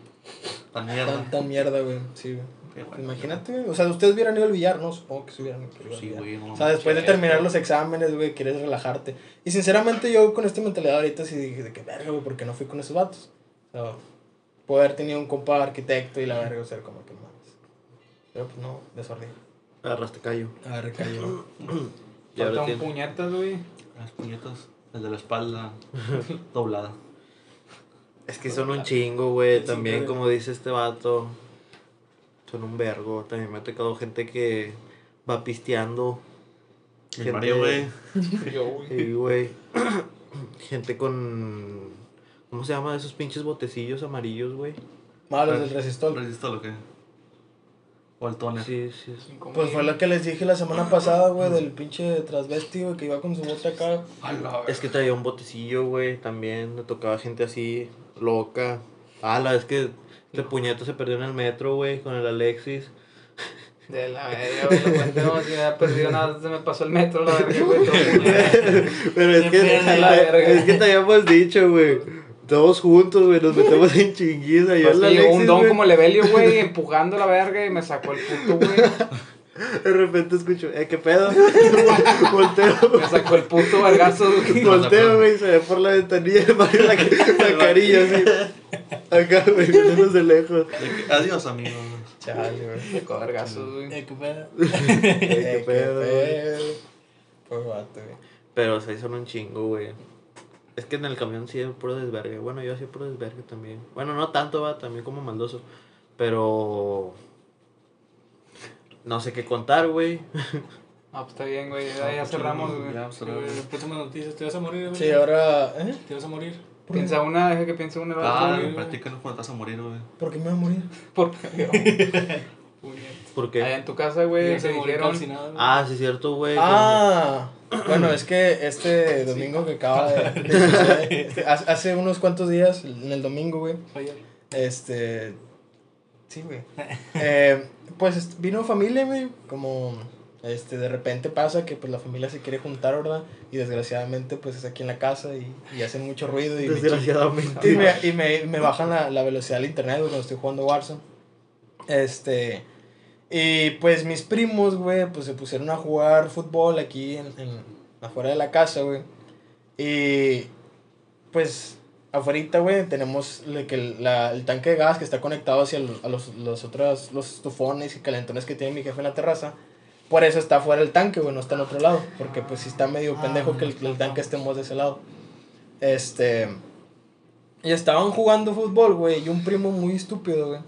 Tan mierda. Tan, tan mierda, güey. Sí, güey. Bueno. Imagínate, güey. O sea, ustedes hubieran ido al billar, ¿no? Supongo que se hubieran ido al Sí, billar. güey. no O sea, después de Sí, terminar los exámenes, güey, quieres relajarte. Y sinceramente, yo con esta mentalidad ahorita sí dije de que verga, güey, ¿por qué no fui con esos vatos? O sea, puedo haber tenido un compa arquitecto y la verga, o sea, como que más. Pero pues no, desorden. Agarraste callo. A ver, cayó. Y ahora un tiene- puñetas, güey. Las puñetas. El de la espalda. doblada. Es que son un chingo, güey. También, como dice este vato, son un vergo. También me ha tocado gente que va pisteando. Gente- Mario, güey. Yo, güey. Sí, güey. gente con. ¿Cómo se llama? Esos pinches botecillos amarillos, güey. Malos del resistor. ¿Resistol o qué? O el toner. Sí, sí. sí. Pues fue lo que les dije la semana pasada, güey, del pinche transvesti, güey, que iba con su bote acá. Es que traía un botecillo, güey. También me tocaba gente así, loca. Ah, la vez que este puñeto se perdió en el metro, güey, con el Alexis. De la verga, güey. Lo cuento como si me había perdido nada. Se me pasó el metro, la verga, güey. todo. Pero es que, pierdes la verga. es que te habíamos dicho, güey. Todos juntos, güey, nos metemos en chinguiza. Yo Pues llegó un don como Levelio, güey, empujando la verga y me sacó el puto, güey. De repente escucho, eh, ¿qué pedo? Volteo. Me sacó el puto vergazo. Volteo, güey, se ve por la ventanilla Mario la, la carilla así. Acá, güey, viéndonos de lejos. De Adiós, amigos. Chale, güey. Sacó vergazos, güey. Eh, qué pedo. Eh, Eh, qué pedo. Pues vato, güey. Pero se son un chingo, güey. Es que en el camión sí es puro desvergue. Bueno, yo hacía puro desvergue también. Bueno, no tanto, va, también como maldoso. Pero. no sé qué contar, güey. Ah, pues está bien, güey. Ya, ya pues, cerramos, ya, güey. ya, Sí, cerramos. güey, Próximas noticias. ¿Te vas a morir, güey? Sí, ahora. ¿Eh? ¿Te vas a morir? Piensa una, deja que piense una. Ah, güey. platícanos cuando estás a morir, güey. ¿Por qué me voy a morir? ¿Por qué? ¿Por Allá qué? en tu casa, güey, se güey. Ah, sí, cierto, güey. Ah, bueno, es que este domingo que acaba de. este, hace hace unos cuantos días, en el domingo, güey. Este. Sí, güey. Eh, pues vino familia, güey. Como. Este, de repente pasa que pues la familia se quiere juntar, ¿verdad? Y desgraciadamente pues es aquí en la casa y, y hacen mucho ruido y me Desgraciadamente. y me, y me, me bajan la, la velocidad del internet güey, cuando estoy jugando Warzone. Este. Y pues mis primos, güey, pues se pusieron a jugar fútbol aquí en, en- afuera de la casa, güey. Y pues afuera, güey, tenemos le- que el, la- el tanque de gas que está conectado hacia los, a los, los otros, los estufones y calentones que tiene mi jefe en la terraza. Por eso está afuera el tanque, güey, no está en otro lado. Porque pues sí está medio pendejo que el, el tanque estemos de ese lado. Este... Y estaban jugando fútbol, güey, y un primo muy estúpido, güey.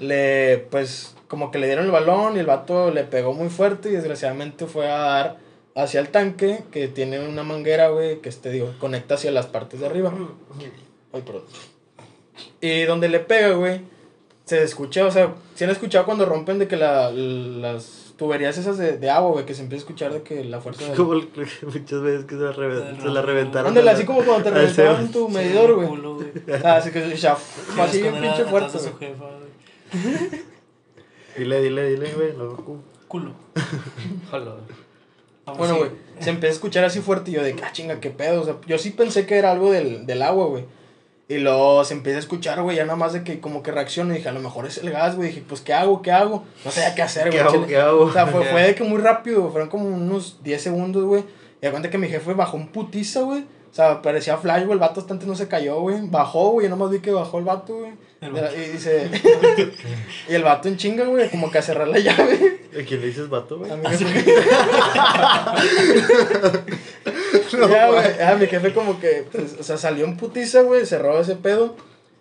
Le, pues, como que le dieron el balón y el vato le pegó muy fuerte y desgraciadamente fue a dar hacia el tanque que tiene una manguera, güey, que este, digo, conecta hacia las partes de arriba. Ay, perdón. Y donde le pega, güey, se escucha, o sea, si han escuchado cuando rompen de que la, las tuberías esas de, de agua, güey, que se empieza a escuchar de que la fuerza de... Como el- muchas veces que se la, reven- se la reventaron. Ándale, así como cuando te al reventaban Sebas. tu medidor, güey. Güey. Ah, así que ya, así bien pinche fuerte, de su güey. jefa, güey. Dile, dile, dile, güey. Cu- Culo. Ojalá. Vamos, Bueno, güey, se empezó a escuchar así fuerte y yo de, ah, chinga, qué pedo. O sea, yo sí pensé que era algo del, del agua, güey. Y luego se empieza a escuchar, güey, ya nada más de que como que reacciono y dije, a lo mejor es el gas, güey. Dije, pues, ¿qué hago? ¿Qué hago? No sabía qué hacer, ¿Qué güey. hago? chile. ¿Qué hago? O sea, fue, fue de que muy rápido, fueron como unos 10 segundos, güey. Y da cuenta que mi jefe bajó un putiza, güey. O sea, parecía flash, güey, el vato hasta antes no se cayó, güey. Bajó, güey, yo nomás vi que bajó el vato, güey. El vato. Y dice... y el vato en chinga, güey, como que a cerrar la llave. ¿A quién le dices vato, güey? A mi jefe. ya, güey. Ah, mi jefe como que, pues, o sea, salió en putiza, güey, cerró ese pedo.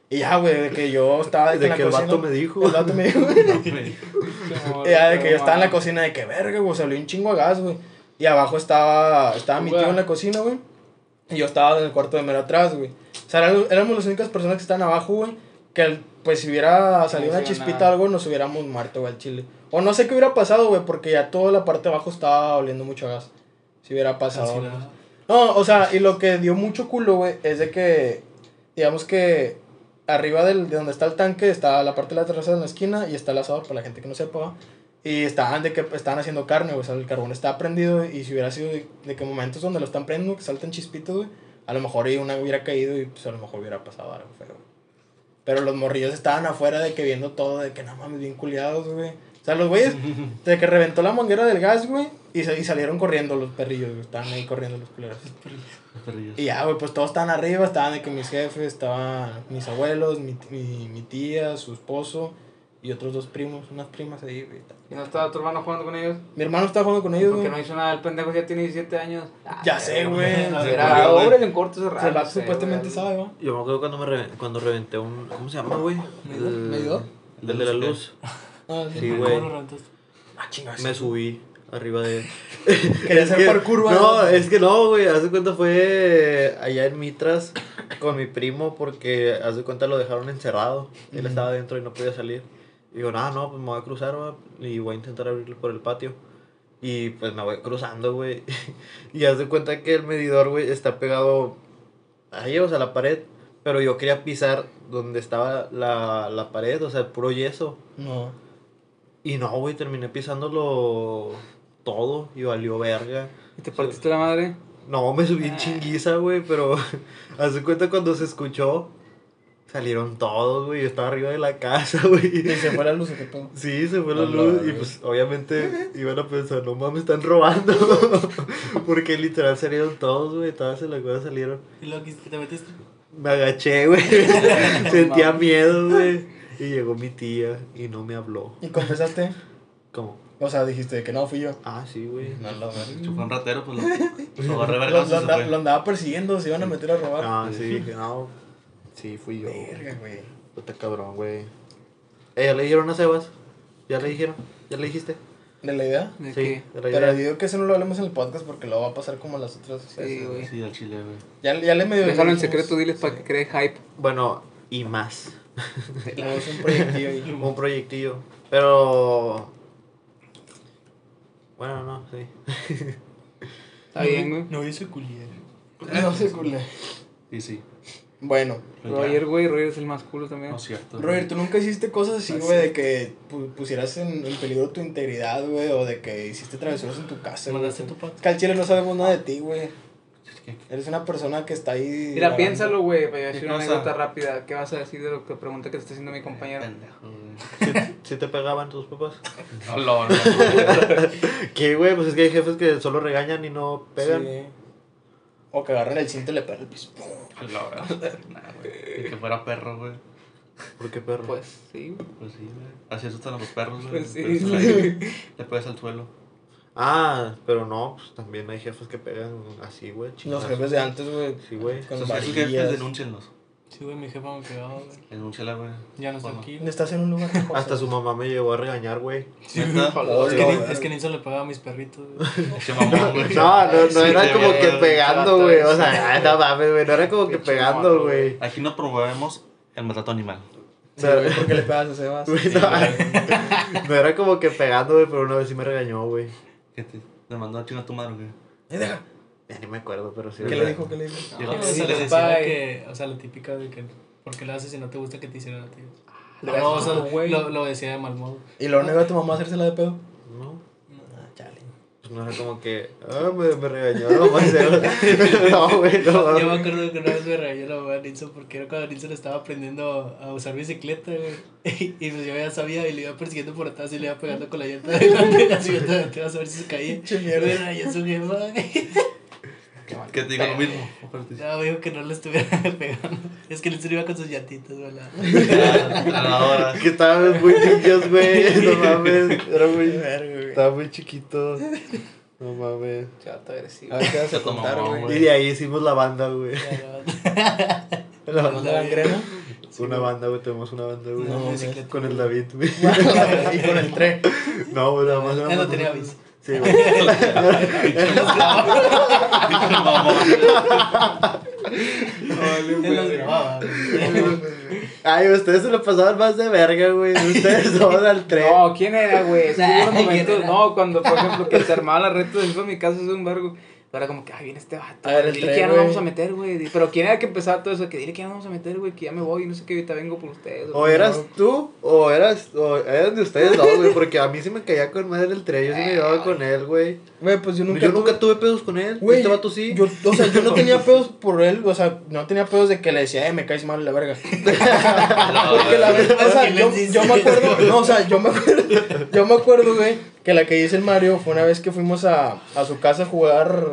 Y ya, güey, de que yo estaba De en la que el cocina. vato me dijo. El vato me dijo, güey. Y ya, de que yo estaba en la cocina, de que verga, güey, salió un chingo de gas, güey. Y abajo estaba, estaba mi tío en la cocina, güey. Y yo estaba en el cuarto de mero atrás, güey. O sea, éramos, éramos las únicas personas que estaban abajo, güey. Que, pues, si hubiera salido No una chispita o algo, nos hubiéramos muerto, güey, al chile. O no sé qué hubiera pasado, güey, porque ya toda la parte de abajo estaba oliendo mucho gas. Si hubiera pasado. No, o sea, y lo que dio mucho culo, güey, es de que, digamos que arriba del, de donde está el tanque está la parte de la terraza en la esquina y está el asador, para la gente que no sepa. Y estaban de que estaban haciendo carne, o sea, el carbón estaba prendido y si hubiera sido de, de que momentos donde lo están prendiendo, que saltan chispitos, güey, a lo mejor una hubiera caído y pues a lo mejor hubiera pasado algo feo. Pero los morrillos estaban afuera de que viendo todo, de que no mames, bien culiados, güey. O sea, los güeyes, de que reventó la manguera del gas, güey, y, y salieron corriendo los perrillos, güey. Estaban ahí corriendo los culeros. Perrillos. Y ya, güey, pues todos estaban arriba, estaban de que mis jefes, estaban mis abuelos, mi, mi, mi tía, su esposo y otros dos primos, unas primas ahí, güey. ¿Y no estaba tu hermano jugando con ellos? Mi hermano estaba jugando con ellos, Porque güey. no hizo nada, el pendejo ya tiene 17 años. Ah, Ya sé, güey. No, Era ahora en corto ese O sea, el vato no sé, supuestamente güey. sabe, ¿no? Yo me acuerdo cuando, me re- cuando reventé un. ¿Cómo se llama, güey? El, ¿Medidor? El de la luz. Ah, Sí, ¿Cómo güey. lo reventaste? Ah, Me subí arriba de. Quería Es hacer parkour, güey. No, es que no, güey. Haz de cuenta fue allá en Mitras con mi primo porque haz de cuenta lo dejaron encerrado. Él estaba adentro y no podía salir. Y digo, no, no, pues me voy a cruzar, va, y voy a intentar abrirlo por el patio. Y pues me voy cruzando, güey. y haz de cuenta que el medidor, güey, está pegado ahí, o sea, la pared. Pero yo quería pisar donde estaba la, la pared, o sea, el puro yeso. No. Y no, güey, terminé pisándolo todo y valió verga. ¿Y te partiste la madre? No, me subí en chinguiza, güey, pero haz de cuenta cuando se escuchó, salieron todos, güey, yo estaba arriba de la casa, Y güey. se fue la luz, ¿o qué pedo? Sí, se fue la luz y pues obviamente iban a pensar, no mames, están robando. Porque literal salieron todos, güey, todas en la cosa salieron. ¿Y luego qué te metiste? Me agaché, güey. Sentía miedo, güey. Y llegó mi tía y no me habló. ¿Y confesaste? ¿Cómo? O sea, dijiste que no fui yo. Ah, sí, güey. No, lo, Si fue un ratero, pues lo, lo lo, lo y andaba, lo persiguiendo, se iban a meter a robar. Ah, sí, dije, no. Sí, fui yo. Verga, güey. Puta cabrón, güey. Eh, ¿ya le dijeron a Sebas? ¿Ya le dijeron? ¿Ya le dijiste? de la idea. De Sí, de la Pero idea. digo que eso no lo hablemos en el podcast porque luego va a pasar como las otras. Sí, güey. Sí, al chile, güey. Ya, ya le medio. Déjalo en secreto, diles para que cree hype. Bueno, y más. Es un proyectillo ahí. Un proyectillo. Pero. Bueno, no, sí. Está bien, güey. No hice culiar. No sé, culé. Sí, sí. Bueno, Pues Roger, güey, Roger es el más culo también. No es cierto. Roger, ¿tú nunca hiciste cosas así, güey, de que pu- pusieras en, en peligro tu integridad, güey, o de que hiciste travesuras en tu casa? Mandaste tu pack. Que al chile no sabemos nada de ti, güey. Eres una persona que está ahí. Mira, grabando. piénsalo, güey, para decir ¿Qué una anécdota rápida. ¿Qué vas a decir de lo que pregunta que te está haciendo mi compañero? Pendejo, güey. ¿Sí te pegaban tus papás? No, no, no. Que, güey, pues es que hay jefes que solo regañan y no pegan. Sí. O que agarran el cinto y le pegan el piso. La verdad. Nah, güey. Ni que fuera perro, güey. ¿Por qué perro? Pues sí, güey. Pues sí, güey. Así asustan a los perros, güey. Pues sí. Le pegas al- Le pegas al suelo. Ah, pero no, pues también hay jefes que pegan así, güey. Los chingazos. jefes de antes, güey. Sí, güey. Con Esos varillas. jefes, denúncienlos. Sí, güey, mi jefa me pegaba, güey. Denúnciala, güey. Ya no está Bueno. aquí. Estás en un lugar mejor. Hasta su mamá me llegó a regañar, güey. ¿Neta? Oh, Es que, ni- güey. es que Nilsson le pegaba a mis perritos, güey. Mamón, güey. No, no, no Sí, era te como veo, que güey. pegando, güey. O sea, ay, no mames, güey. No era como que Pinche pegando, morro, güey. Aquí no promovemos el maltrato animal. Sí, güey, ¿por qué le pegas a Sebas? Güey, no, no era como que pegando, güey, pero una vez sí me regañó, güey. ¿Qué te, te mandó a chingar tu madre, güey? Eh, deja. Ya ni me acuerdo, pero sí. ¿Qué le dijo? ¿Qué le dijo? Yo No, no o sea, Sí, le decía que, o sea, la típica de que, ¿por qué le haces si no te gusta que te hicieran a ti? Le No, o das sea, lo, lo decía de mal modo. ¿Y luego negó a tu mamá a hacérsela de pedo? No, Ah, chale. pues no era como que. Ah, me, me regañó, no más. No, güey, no. Yo me acuerdo que una vez me regañó la mamá de Nilsson porque era cuando Nilsson estaba aprendiendo a usar bicicleta, güey. Y, pues yo ya sabía y le iba persiguiendo por atrás y le iba pegando con la llanta de delante, así te vas a ver si se caía. Pinche mierda. Me rayó su jefa, Que te diga lo mismo. Me dijo que no le estuviera pegando. Es que Nilsson iba con sus llantitas, güey. A la hora. Que estábamos muy niños, güey. No mames. Era muy. Estaba chiquito. No mames. Chato agresivo. A ver qué vas a Chato contar, mamón, güey. Y de ahí hicimos la banda, güey. ¿La banda gangrena? Una banda, güey. Tenemos una banda, güey. No, No. Con el David, güey. y con el tren. No, güey, nada más. Él no tenía bici. Sí, güey. Ay, ustedes se lo pasaban más de verga, güey. Ustedes dos al tren. No, ¿quién era, güey? Es que hubo unos ¿quién momentos, no, cuando, por ejemplo, que se armaban las retas de en mi casa, es un vergo. Era como que, ay, viene este vato. A ver, el dile tren, que ya nos vamos a meter, güey. Pero ¿quién era que empezaba todo eso? Que dile que ya nos vamos a meter, güey, que ya me voy, no sé qué, ahorita vengo por ustedes. O eras tú, o eras, o eran de ustedes dos, güey. Porque a mí sí me caía con madre el tren. Yo sí me llevaba con él, güey. Güey, pues yo nunca Yo nunca tuve pedos con él. Güey, este vato sí. Yo, o sea, yo no tenía pedos por él, o sea, no tenía pedos de que le decía, eh, me caes mal la verga. Porque la verdad, o sea, ¿Qué yo, yo me acuerdo, no, o sea, yo me acuerdo, yo me acuerdo, güey, que la que dice el Mario fue una vez que fuimos a, a su casa a jugar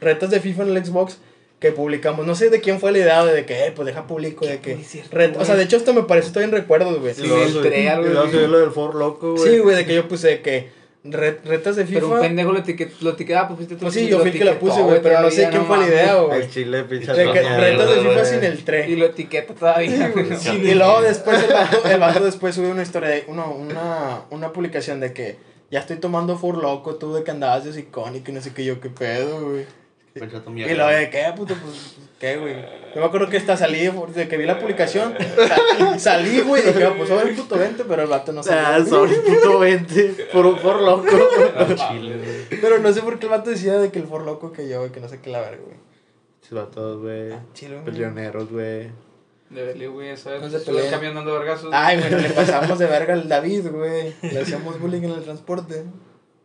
retas de FIFA en el Xbox que publicamos, no sé de quién fue la idea de que, eh, pues deja público, de que, cierto, o sea, de hecho esto me parece todavía en recuerdos, güey. Luego subí lo del For Loco, güey. Sí, güey, de que yo puse de que re- retas de FIFA. Pero un pendejo lo etiquetó, lo ah, pues fuiste tú. Pues sí, yo fui el que la puse, güey, pero no sé quién fue la idea, güey. El chile, pinche. De que mierda, retas de FIFA sin el tren. Y lo etiqueta todavía, güey. Y luego después el vato, el vato después sube una historia, de, uno, una, una publicación de que ya estoy tomando for loco, tú de que andabas de icónico y no sé qué yo, qué pedo, güey. Y luego de qué, puto, pues, qué, güey. Yo me acuerdo que hasta salí, de que vi la publicación, sal- salí, güey, y dije, ah, pues sobre el puto 20, pero el vato no Ah, salió. sorry, puto 20. Por un For Loco. Pero no sé por qué el vato decía de que el for loco que yo, güey, que no sé qué la verga, güey. Se va todos, güey. Chile, güey. Peleoneros, güey. De verle, güey, ¿sabes? No se Sube el peleen. camión dando vergazos. Ay, güey, le pasamos de verga al David, güey. Le hacíamos bullying en el transporte.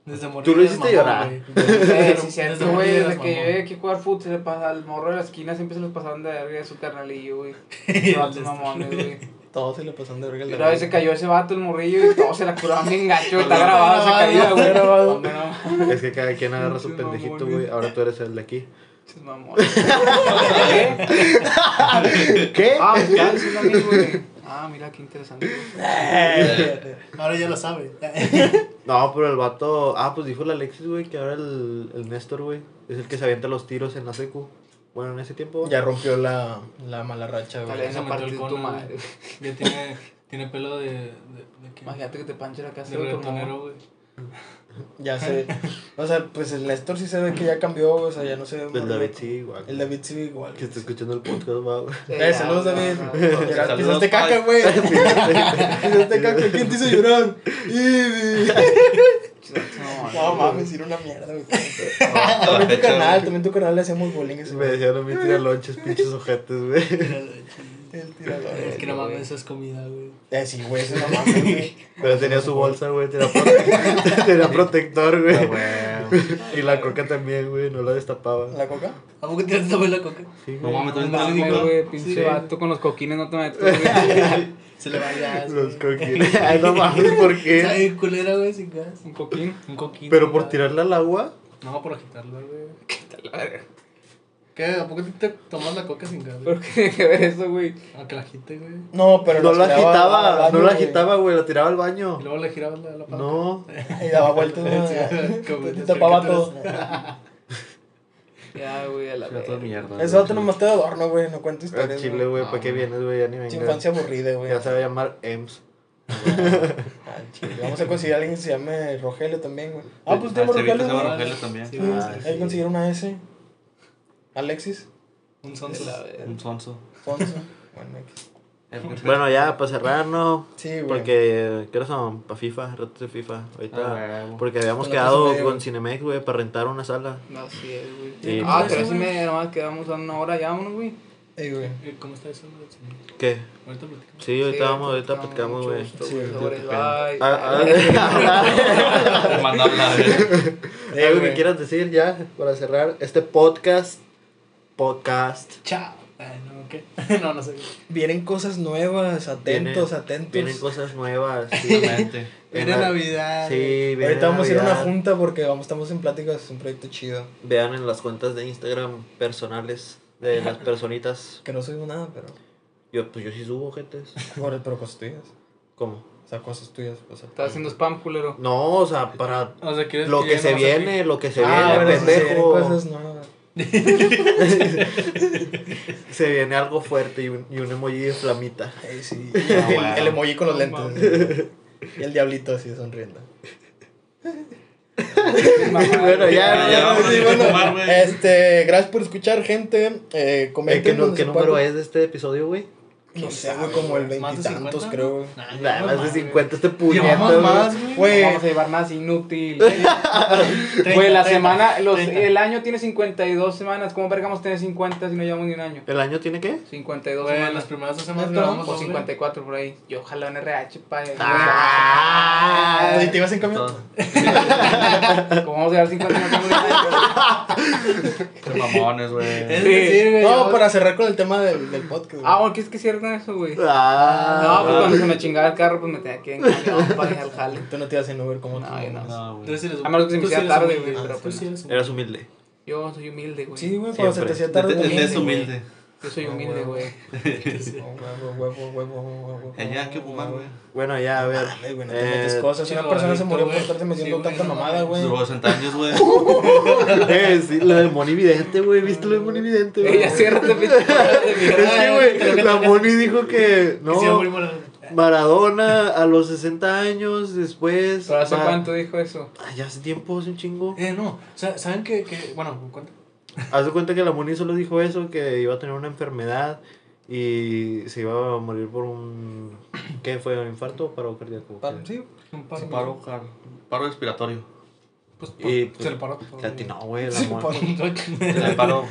Desde morir Tú lo hiciste llorar. güey. Sí, cierto, Desde güey, desde que llegué aquí a jugar fútbol, se le pasa al morro de la esquina, siempre se los pasaban de verga a su carnalillo, güey. Los mamones, güey. Todos se le pasaron de verga una vez se cayó ese vato, el morrillo, y todos se la curaban bien gacho, está grabado esa caída, güey. Es que cada quien agarra su pendejito, güey. Ahora tú eres el de aquí. ¿Qué? ¿Qué? Ah, me estaba diciendo a mí, güey. Ah, mira, qué interesante. güey. Ahora ya lo sabe. No, pero el vato. Ah, pues dijo el Alexis, güey, que ahora el, el Néstor, güey, es el que se avienta los tiros en la secu. Bueno, en ese tiempo. Ya rompió la, la mala racha, güey. Esa parte de tu madre. Ya tiene, tiene pelo de. de, de, qué? Imagínate que te panche la casa de de güey. Ya sé. O sea, pues el Néstor sí se ve que ya cambió, o sea, ya no se ve. El. David sí, igual. El David sí, igual. Que está escuchando el podcast, va, güey. Eh, saludos, David. Pisaste caca, güey. Pisaste caca. ¿Quién te hizo llorar? No mames, era una mierda, güey. También tu canal, también tu canal le hacíamos bullying ese Me decían a mí tiralonches, pinches ojetes, güey. El. Es que no mames, eso es comida, güey. Eh, sí, güey, eso no mames, güey. Pero tenía su bolsa, güey. Tenía, prote- tenía protector, güey. Ah, güey. Y la coca también, güey. No la destapaba. ¿La coca? ¿A poco tienes también la coca? Sí, No mames, también te güey, pinche Sí. vato con los coquines, no te metes, güey. Se le va el gas. Los coquines. Ay, no mames, ¿por qué? Sabe culera, güey, sin gas. Un coquín. Un coquín. Pero por tirarla tirarle al agua. No, por agitarla, güey. Qué verga. ¿Qué? ¿A poco te tomas la coca sin gas, güey? ¿Por qué tiene que ver eso, güey? A que la agite, güey. No, pero No la agitaba. baño, No la agitaba, güey. La tiraba al baño. Y luego le girabas la, la palanca. No. Y daba vueltas, Te tapaba todo. Ya, güey, a la verga. mierda. Vato nomás te adorno, güey. No cuenta Al historias. chile, güey. ¿Para qué vienes, güey? Ya ni infancia aburrida, güey. Ya se va a llamar EMS. Chile. Vamos a conseguir a alguien que se llame Rogelio también, güey. Ah, pues Ah, tenemos Víctor Rogelio. se. Rogelio también. Sí. Ah, que conseguir una S. Alexis. Un sonso. Un sonso. Fonso. Bueno, X. Eh, pues, Bueno, ya, para cerrar, ¿no? Sí, güey. Porque, ¿qué son? Para FIFA, retos de FIFA. Ah, Ahorita. huevo. Porque habíamos quedado y media, con güey. Cinemex, güey, para rentar una sala. Así es, güey. Sí. Ah, ¿Cómo pero eso, sí güey? me nomás quedamos a una hora ya, vámonos, güey. Ey, güey. Eh, ¿Cómo está eso, güey? ¿Qué? Ahorita platicamos. Sí, ahorita Sí, vamos, ahorita platicamos, güey. Sí, güey. Ah, ah. Mandarla a ver. Ey, ¿Algo güey. que quieras decir ya para cerrar este podcast? Podcast. Chao. No, ¿qué? no, no sé. Vienen cosas nuevas. Atentos, Vienen- atentos. Vienen cosas nuevas. sí. Obviamente. Viene En la- Navidad. Sí, viene Ahorita vamos a ir a una junta porque vamos, estamos en pláticas. Es un proyecto chido. Vean en las cuentas de Instagram personales de las personitas. Que no subimos nada, pero. Yo, pues yo sí subo. Bueno, pero cosas tuyas. ¿Cómo? O sea, cosas tuyas. O sea, Estás haciendo spam, culero. No, o sea, para O sea, ¿quieres lo que se viene, lo que se ah, viene, pendejo. cosas nuevas. Se viene algo fuerte y un, y un emoji de flamita. Sí. Ah, el, el emoji con los No lentes. y el diablito así sonriendo. bueno, ya, Ya, Sí, bueno, tomar, este, gracias por escuchar, gente. Eh, Eh. ¿Qué, qué se número es de este episodio, güey? No ¿Quién sé, güey, como el? ¿Más veintitantos, 50? creo. Nah, Nah, llevamos más de güey. 50 este puñetas, más, güey. Vamos a llevar más inútil. Güey, la semana, los, el año tiene 52 semanas. ¿Cómo vergamos tener 50 si no llevamos ni un año? ¿El año tiene qué? 52 Güey, las semanas. primeras dos semanas grabamos O doble. 54 por ahí. Yo ojalá en RH, pa. Ah. ¿Y te ibas en camión? ¿Cómo vamos a llevar 50 si no tenemos ni un año? Qué mamones, Es güey. No, para cerrar con el tema del, del podcast. Ah, bueno, ¿qué es que es cierto eso, güey? Ah, No, pues cuando se me chingaba el carro, pues me tenía que ir en camión para ir al jale. Tú no te ibas en Uber como No, tú. yo no. No, Tú eres- A menos que se me hiciera eres tarde, güey, pero Tú pues sí no. eres humilde. Eras humilde. Yo soy humilde, güey. Sí, güey, cuando se te Siempre. hacía tarde. También, es güey. humilde. Yo soy humilde, huevo. güey. Oh, Huevo, huevo, huevo, huevo, huevo. Ella que fumar, güey. Bueno, ya, a ver. Dale, güey, no te Eh, metes cosas. Una persona se murió por estarte metiendo tanta mamada, güey. Duró 60 años, güey. Eh, sí, lo del Moni Vidente, güey. ¿Viste lo del Moni Vidente, güey? Ey, ya ciérrate, pinche. Es que, güey, la Moni dijo que no. Maradona a los 60 años después. ¿Pero hace cuánto dijo eso? Ay, ya hace tiempo, hace un chingo. Eh, no. sa- ¿Saben que, que bueno, cuenta? Haz de cuenta que la Moni solo dijo eso, que iba a tener una enfermedad y se iba a morir por un... ¿Qué fue? ¿Un infarto o paro cardíaco? Pa- Sí, Un paro. Paro, car- paro respiratorio. Pues, Y, pues, pues, se le paró. Le atinó, güey, la Sí, Moni. Le paro.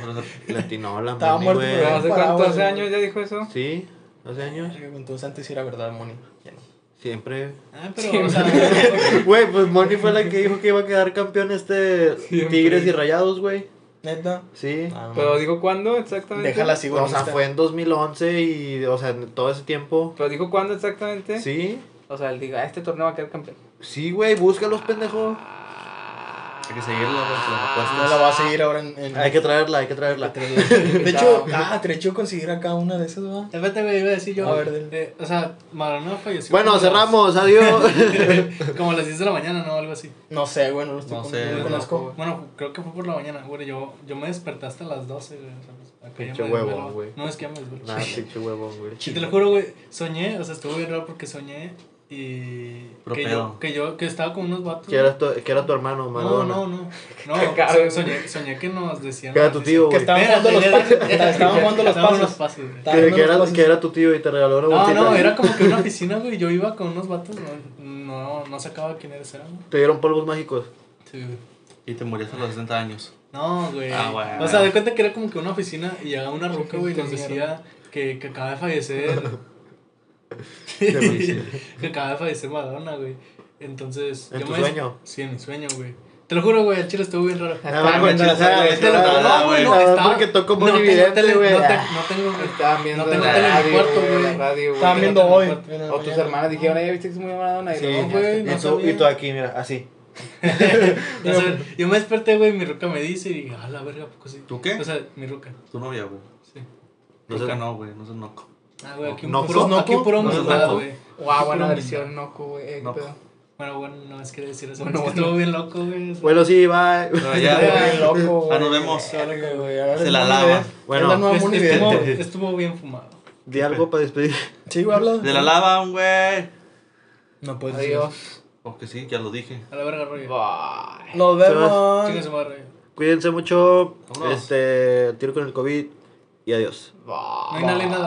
Le atinó la Estaba Moni, muerto, güey. ¿Pero hace cuánto? ¿Hace años ya dijo eso? Sí, hace años. Entonces antes sí era verdad, Moni. Ya no. Siempre. Ah, pero, Sí, o sea, Güey, pues Moni fue la que dijo que iba a quedar campeón este Siempre. Tigres y Rayados, güey. Neta. Sí. Ah, no. ¿Pero dijo cuándo exactamente? Déjala así, o sea, fue en 2011 y, o sea, en todo ese tiempo. ¿Pero dijo cuándo exactamente? Sí. O sea, él diga, este torneo va a quedar campeón. Sí, güey, búscalos, pendejo. Hay que seguirla, güey. Las No la va a seguir ahora en. en- Hay que traerla, hay que traerla. De hecho, ah, te hecho conseguir acá una de esas, ¿va? Espérate, güey, iba a decir yo. A ver, dile. eh, o sea, Maradona falleció. Bueno, cerramos, adiós. Como a las 10 de la mañana, ¿no? Algo así. No sé, güey, no lo estoy No con- sé, no conozco. Bueno, creo que fue por la mañana, güey. Yo, yo me desperté hasta las 12, güey. O sea, pues, Pinche desvelaba. güey. No, es que me desvelé. Nah, pinche huevón, güey. Y te lo juro, güey, soñé, o sea, estuvo bien raro porque soñé Y Pero que yo, que yo, que estaba con unos vatos. Que era tu, que era tu hermano, no, Maradona. no, no. No, so- soñé, soñé que nos decían. Que era tu tío, Que estaban jugando los pases. Estaban jugando los. Estaban Que, era, que era tu tío y te regaló una No, bolsita. no, era como que una piscina, güey. Yo iba con unos vatos, no, no, no sacaba quién eres, eran. güey. Te dieron polvos mágicos. Sí, güey. Y te morías a los 60 años. No, güey. Ah, bueno. O sea, de cuenta que era como que una oficina y llegaba una ruca, güey, y nos decía que, que acaba de fallecer. que acaba de fallecer Madonna, güey. Entonces. ¿En yo tu me- sueño? Sí, en mi sueño, güey. Te lo juro, güey, el chile estuvo bien raro. Lo- no, no, güey, no, estaba- porque muy no tengo evidente, tele, güey. no, te- no tengo. Estaban viendo No tengo la tele en mi radio, cuarto, güey. Estaban viendo hoy. O tus hermanas dijeron, "Ay, ¿viste que es muy Maradona? Y Sí, güey, y, no tú, sabía. y tú aquí, mira, así. O sea, yo me desperté, güey, mi ruca me dice y dije, a la verga, ¿a poco sí? ¿Tú qué? O sea, mi ruca, Tu novia, güey. sí. No sé, no, güey. No sé, no. Ah, güey, aquí un ¿No puro, aquí puro güey. Wow, Aquí buena versión. Noco, güey. eh. Bueno, bueno, no es que decir eso. Bueno, es que bueno. estuvo bien loco, güey. Bueno, sí, bye. Pero ya, loco, güey. Ah, nos vemos. Se la lava. Vidente. Bueno. Es la nueva Est- Moni estuvo, Vidente. estuvo bien fumado. Di algo para despedir. Sí, güey, habla. de la lava, güey. No puedes. Adiós. O que sí, ya lo dije. A la verga, rollo. Bye. Nos vemos. Chingue su madre. Cuídense mucho. Vámonos. Este, tiro con el COVID y adiós. Bye. No hay nada, nada.